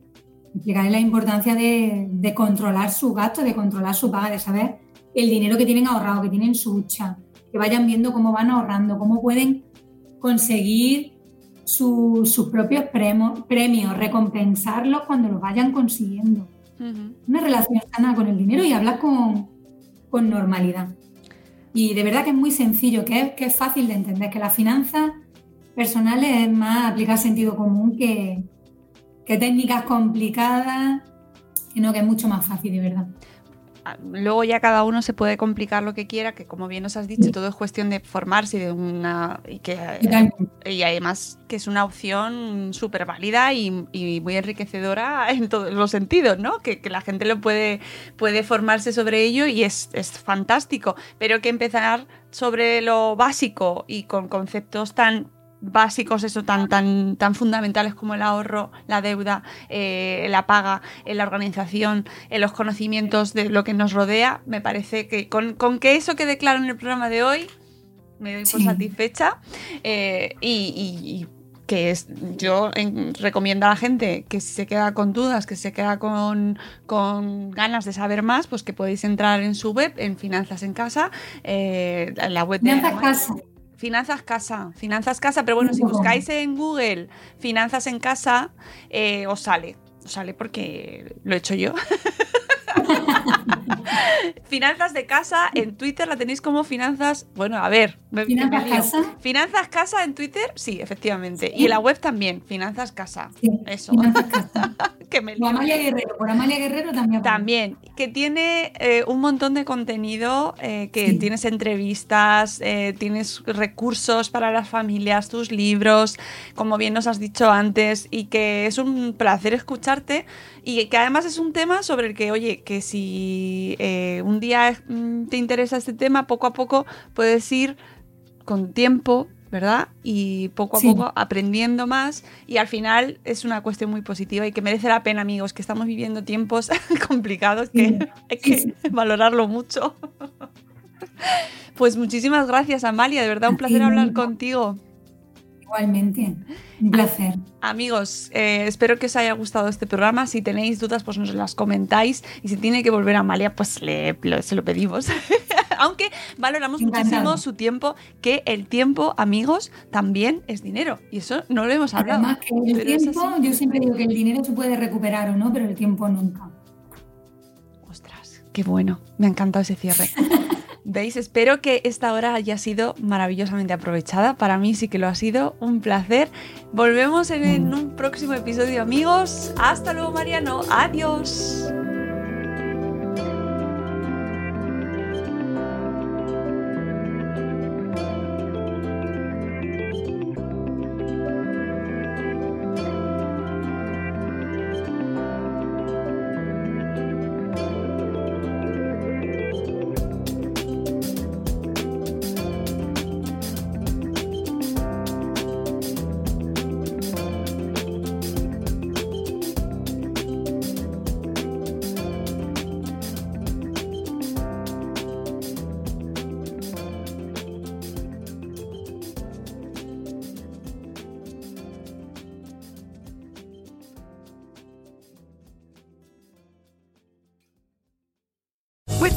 explicarle la importancia de, controlar su gasto, de controlar su paga, de saber el dinero que tienen ahorrado, que tienen su hucha, que vayan viendo cómo van ahorrando, cómo pueden conseguir sus propios premios, premios, recompensarlos cuando los vayan consiguiendo. Una relación sana con el dinero y hablar con, normalidad. Y de verdad que es muy sencillo, que es, que es fácil de entender, que las finanzas personales es más aplicar sentido común que, que técnicas complicadas, que no, que es mucho más fácil, de verdad. Luego ya cada uno se puede complicar lo que quiera, que como bien nos has dicho, todo es cuestión de formarse y de una y que y además que es una opción súper válida y, muy enriquecedora en todos los sentidos, ¿no? Que, la gente lo puede, puede formarse sobre ello y es, es fantástico. Pero que empezar sobre lo básico y con conceptos tan básicos, eso tan, tan, tan fundamentales como el ahorro, la deuda, eh, la paga, en eh, la organización, en los conocimientos de lo que nos rodea, me parece que con, que eso quede claro en el programa de hoy, me doy por satisfecha. Eh, y, que es, yo recomiendo a la gente que si se queda con dudas, que se queda con, con, ganas de saber más, pues que podéis entrar en su web, en Finanzas en Casa, la web de... Casa. Finanzas Casa, Finanzas Casa, pero bueno, si buscáis en Google Finanzas en Casa, eh, os sale, os sale porque lo he hecho yo. finanzas de casa en Twitter la tenéis como finanzas. Bueno, a ver. ¿Finanzas casa? Finanzas casa en Twitter, sí, efectivamente. Y en la web también, finanzas casa. Eso. Finanzas casa. que me por Amalia Guerrero, por Amalia Guerrero también. También, que tiene eh, un montón de contenido, eh, que tienes entrevistas, eh, tienes recursos para las familias, tus libros, como bien nos has dicho antes, y que es un placer escucharte y que además es un tema sobre el que, oye, que si un día mm, te interesa este tema, poco a poco puedes ir con tiempo ¿verdad? Y poco a poco aprendiendo más y al final es una cuestión muy positiva y que merece la pena, amigos, que estamos viviendo tiempos complicados que hay que valorarlo mucho. Pues muchísimas gracias, Amalia, de verdad un placer hablar contigo. Igualmente, un placer. Amigos, eh, espero que os haya gustado este programa. Si tenéis dudas, pues nos las comentáis. Y si tiene que volver a Amalia, pues le, se lo pedimos. Aunque valoramos muchísimo su tiempo, que el tiempo, amigos, también es dinero. Y eso no lo hemos hablado. Además, que el tiempo, yo siempre digo que el dinero se puede recuperar o no, pero el tiempo nunca. Ostras, qué bueno. Me ha encantado ese cierre. ¿Veis? Espero que esta hora haya sido maravillosamente aprovechada. Para mí sí que lo ha sido. Un placer. Volvemos en un próximo episodio, amigos. Hasta luego, Mariano. Adiós.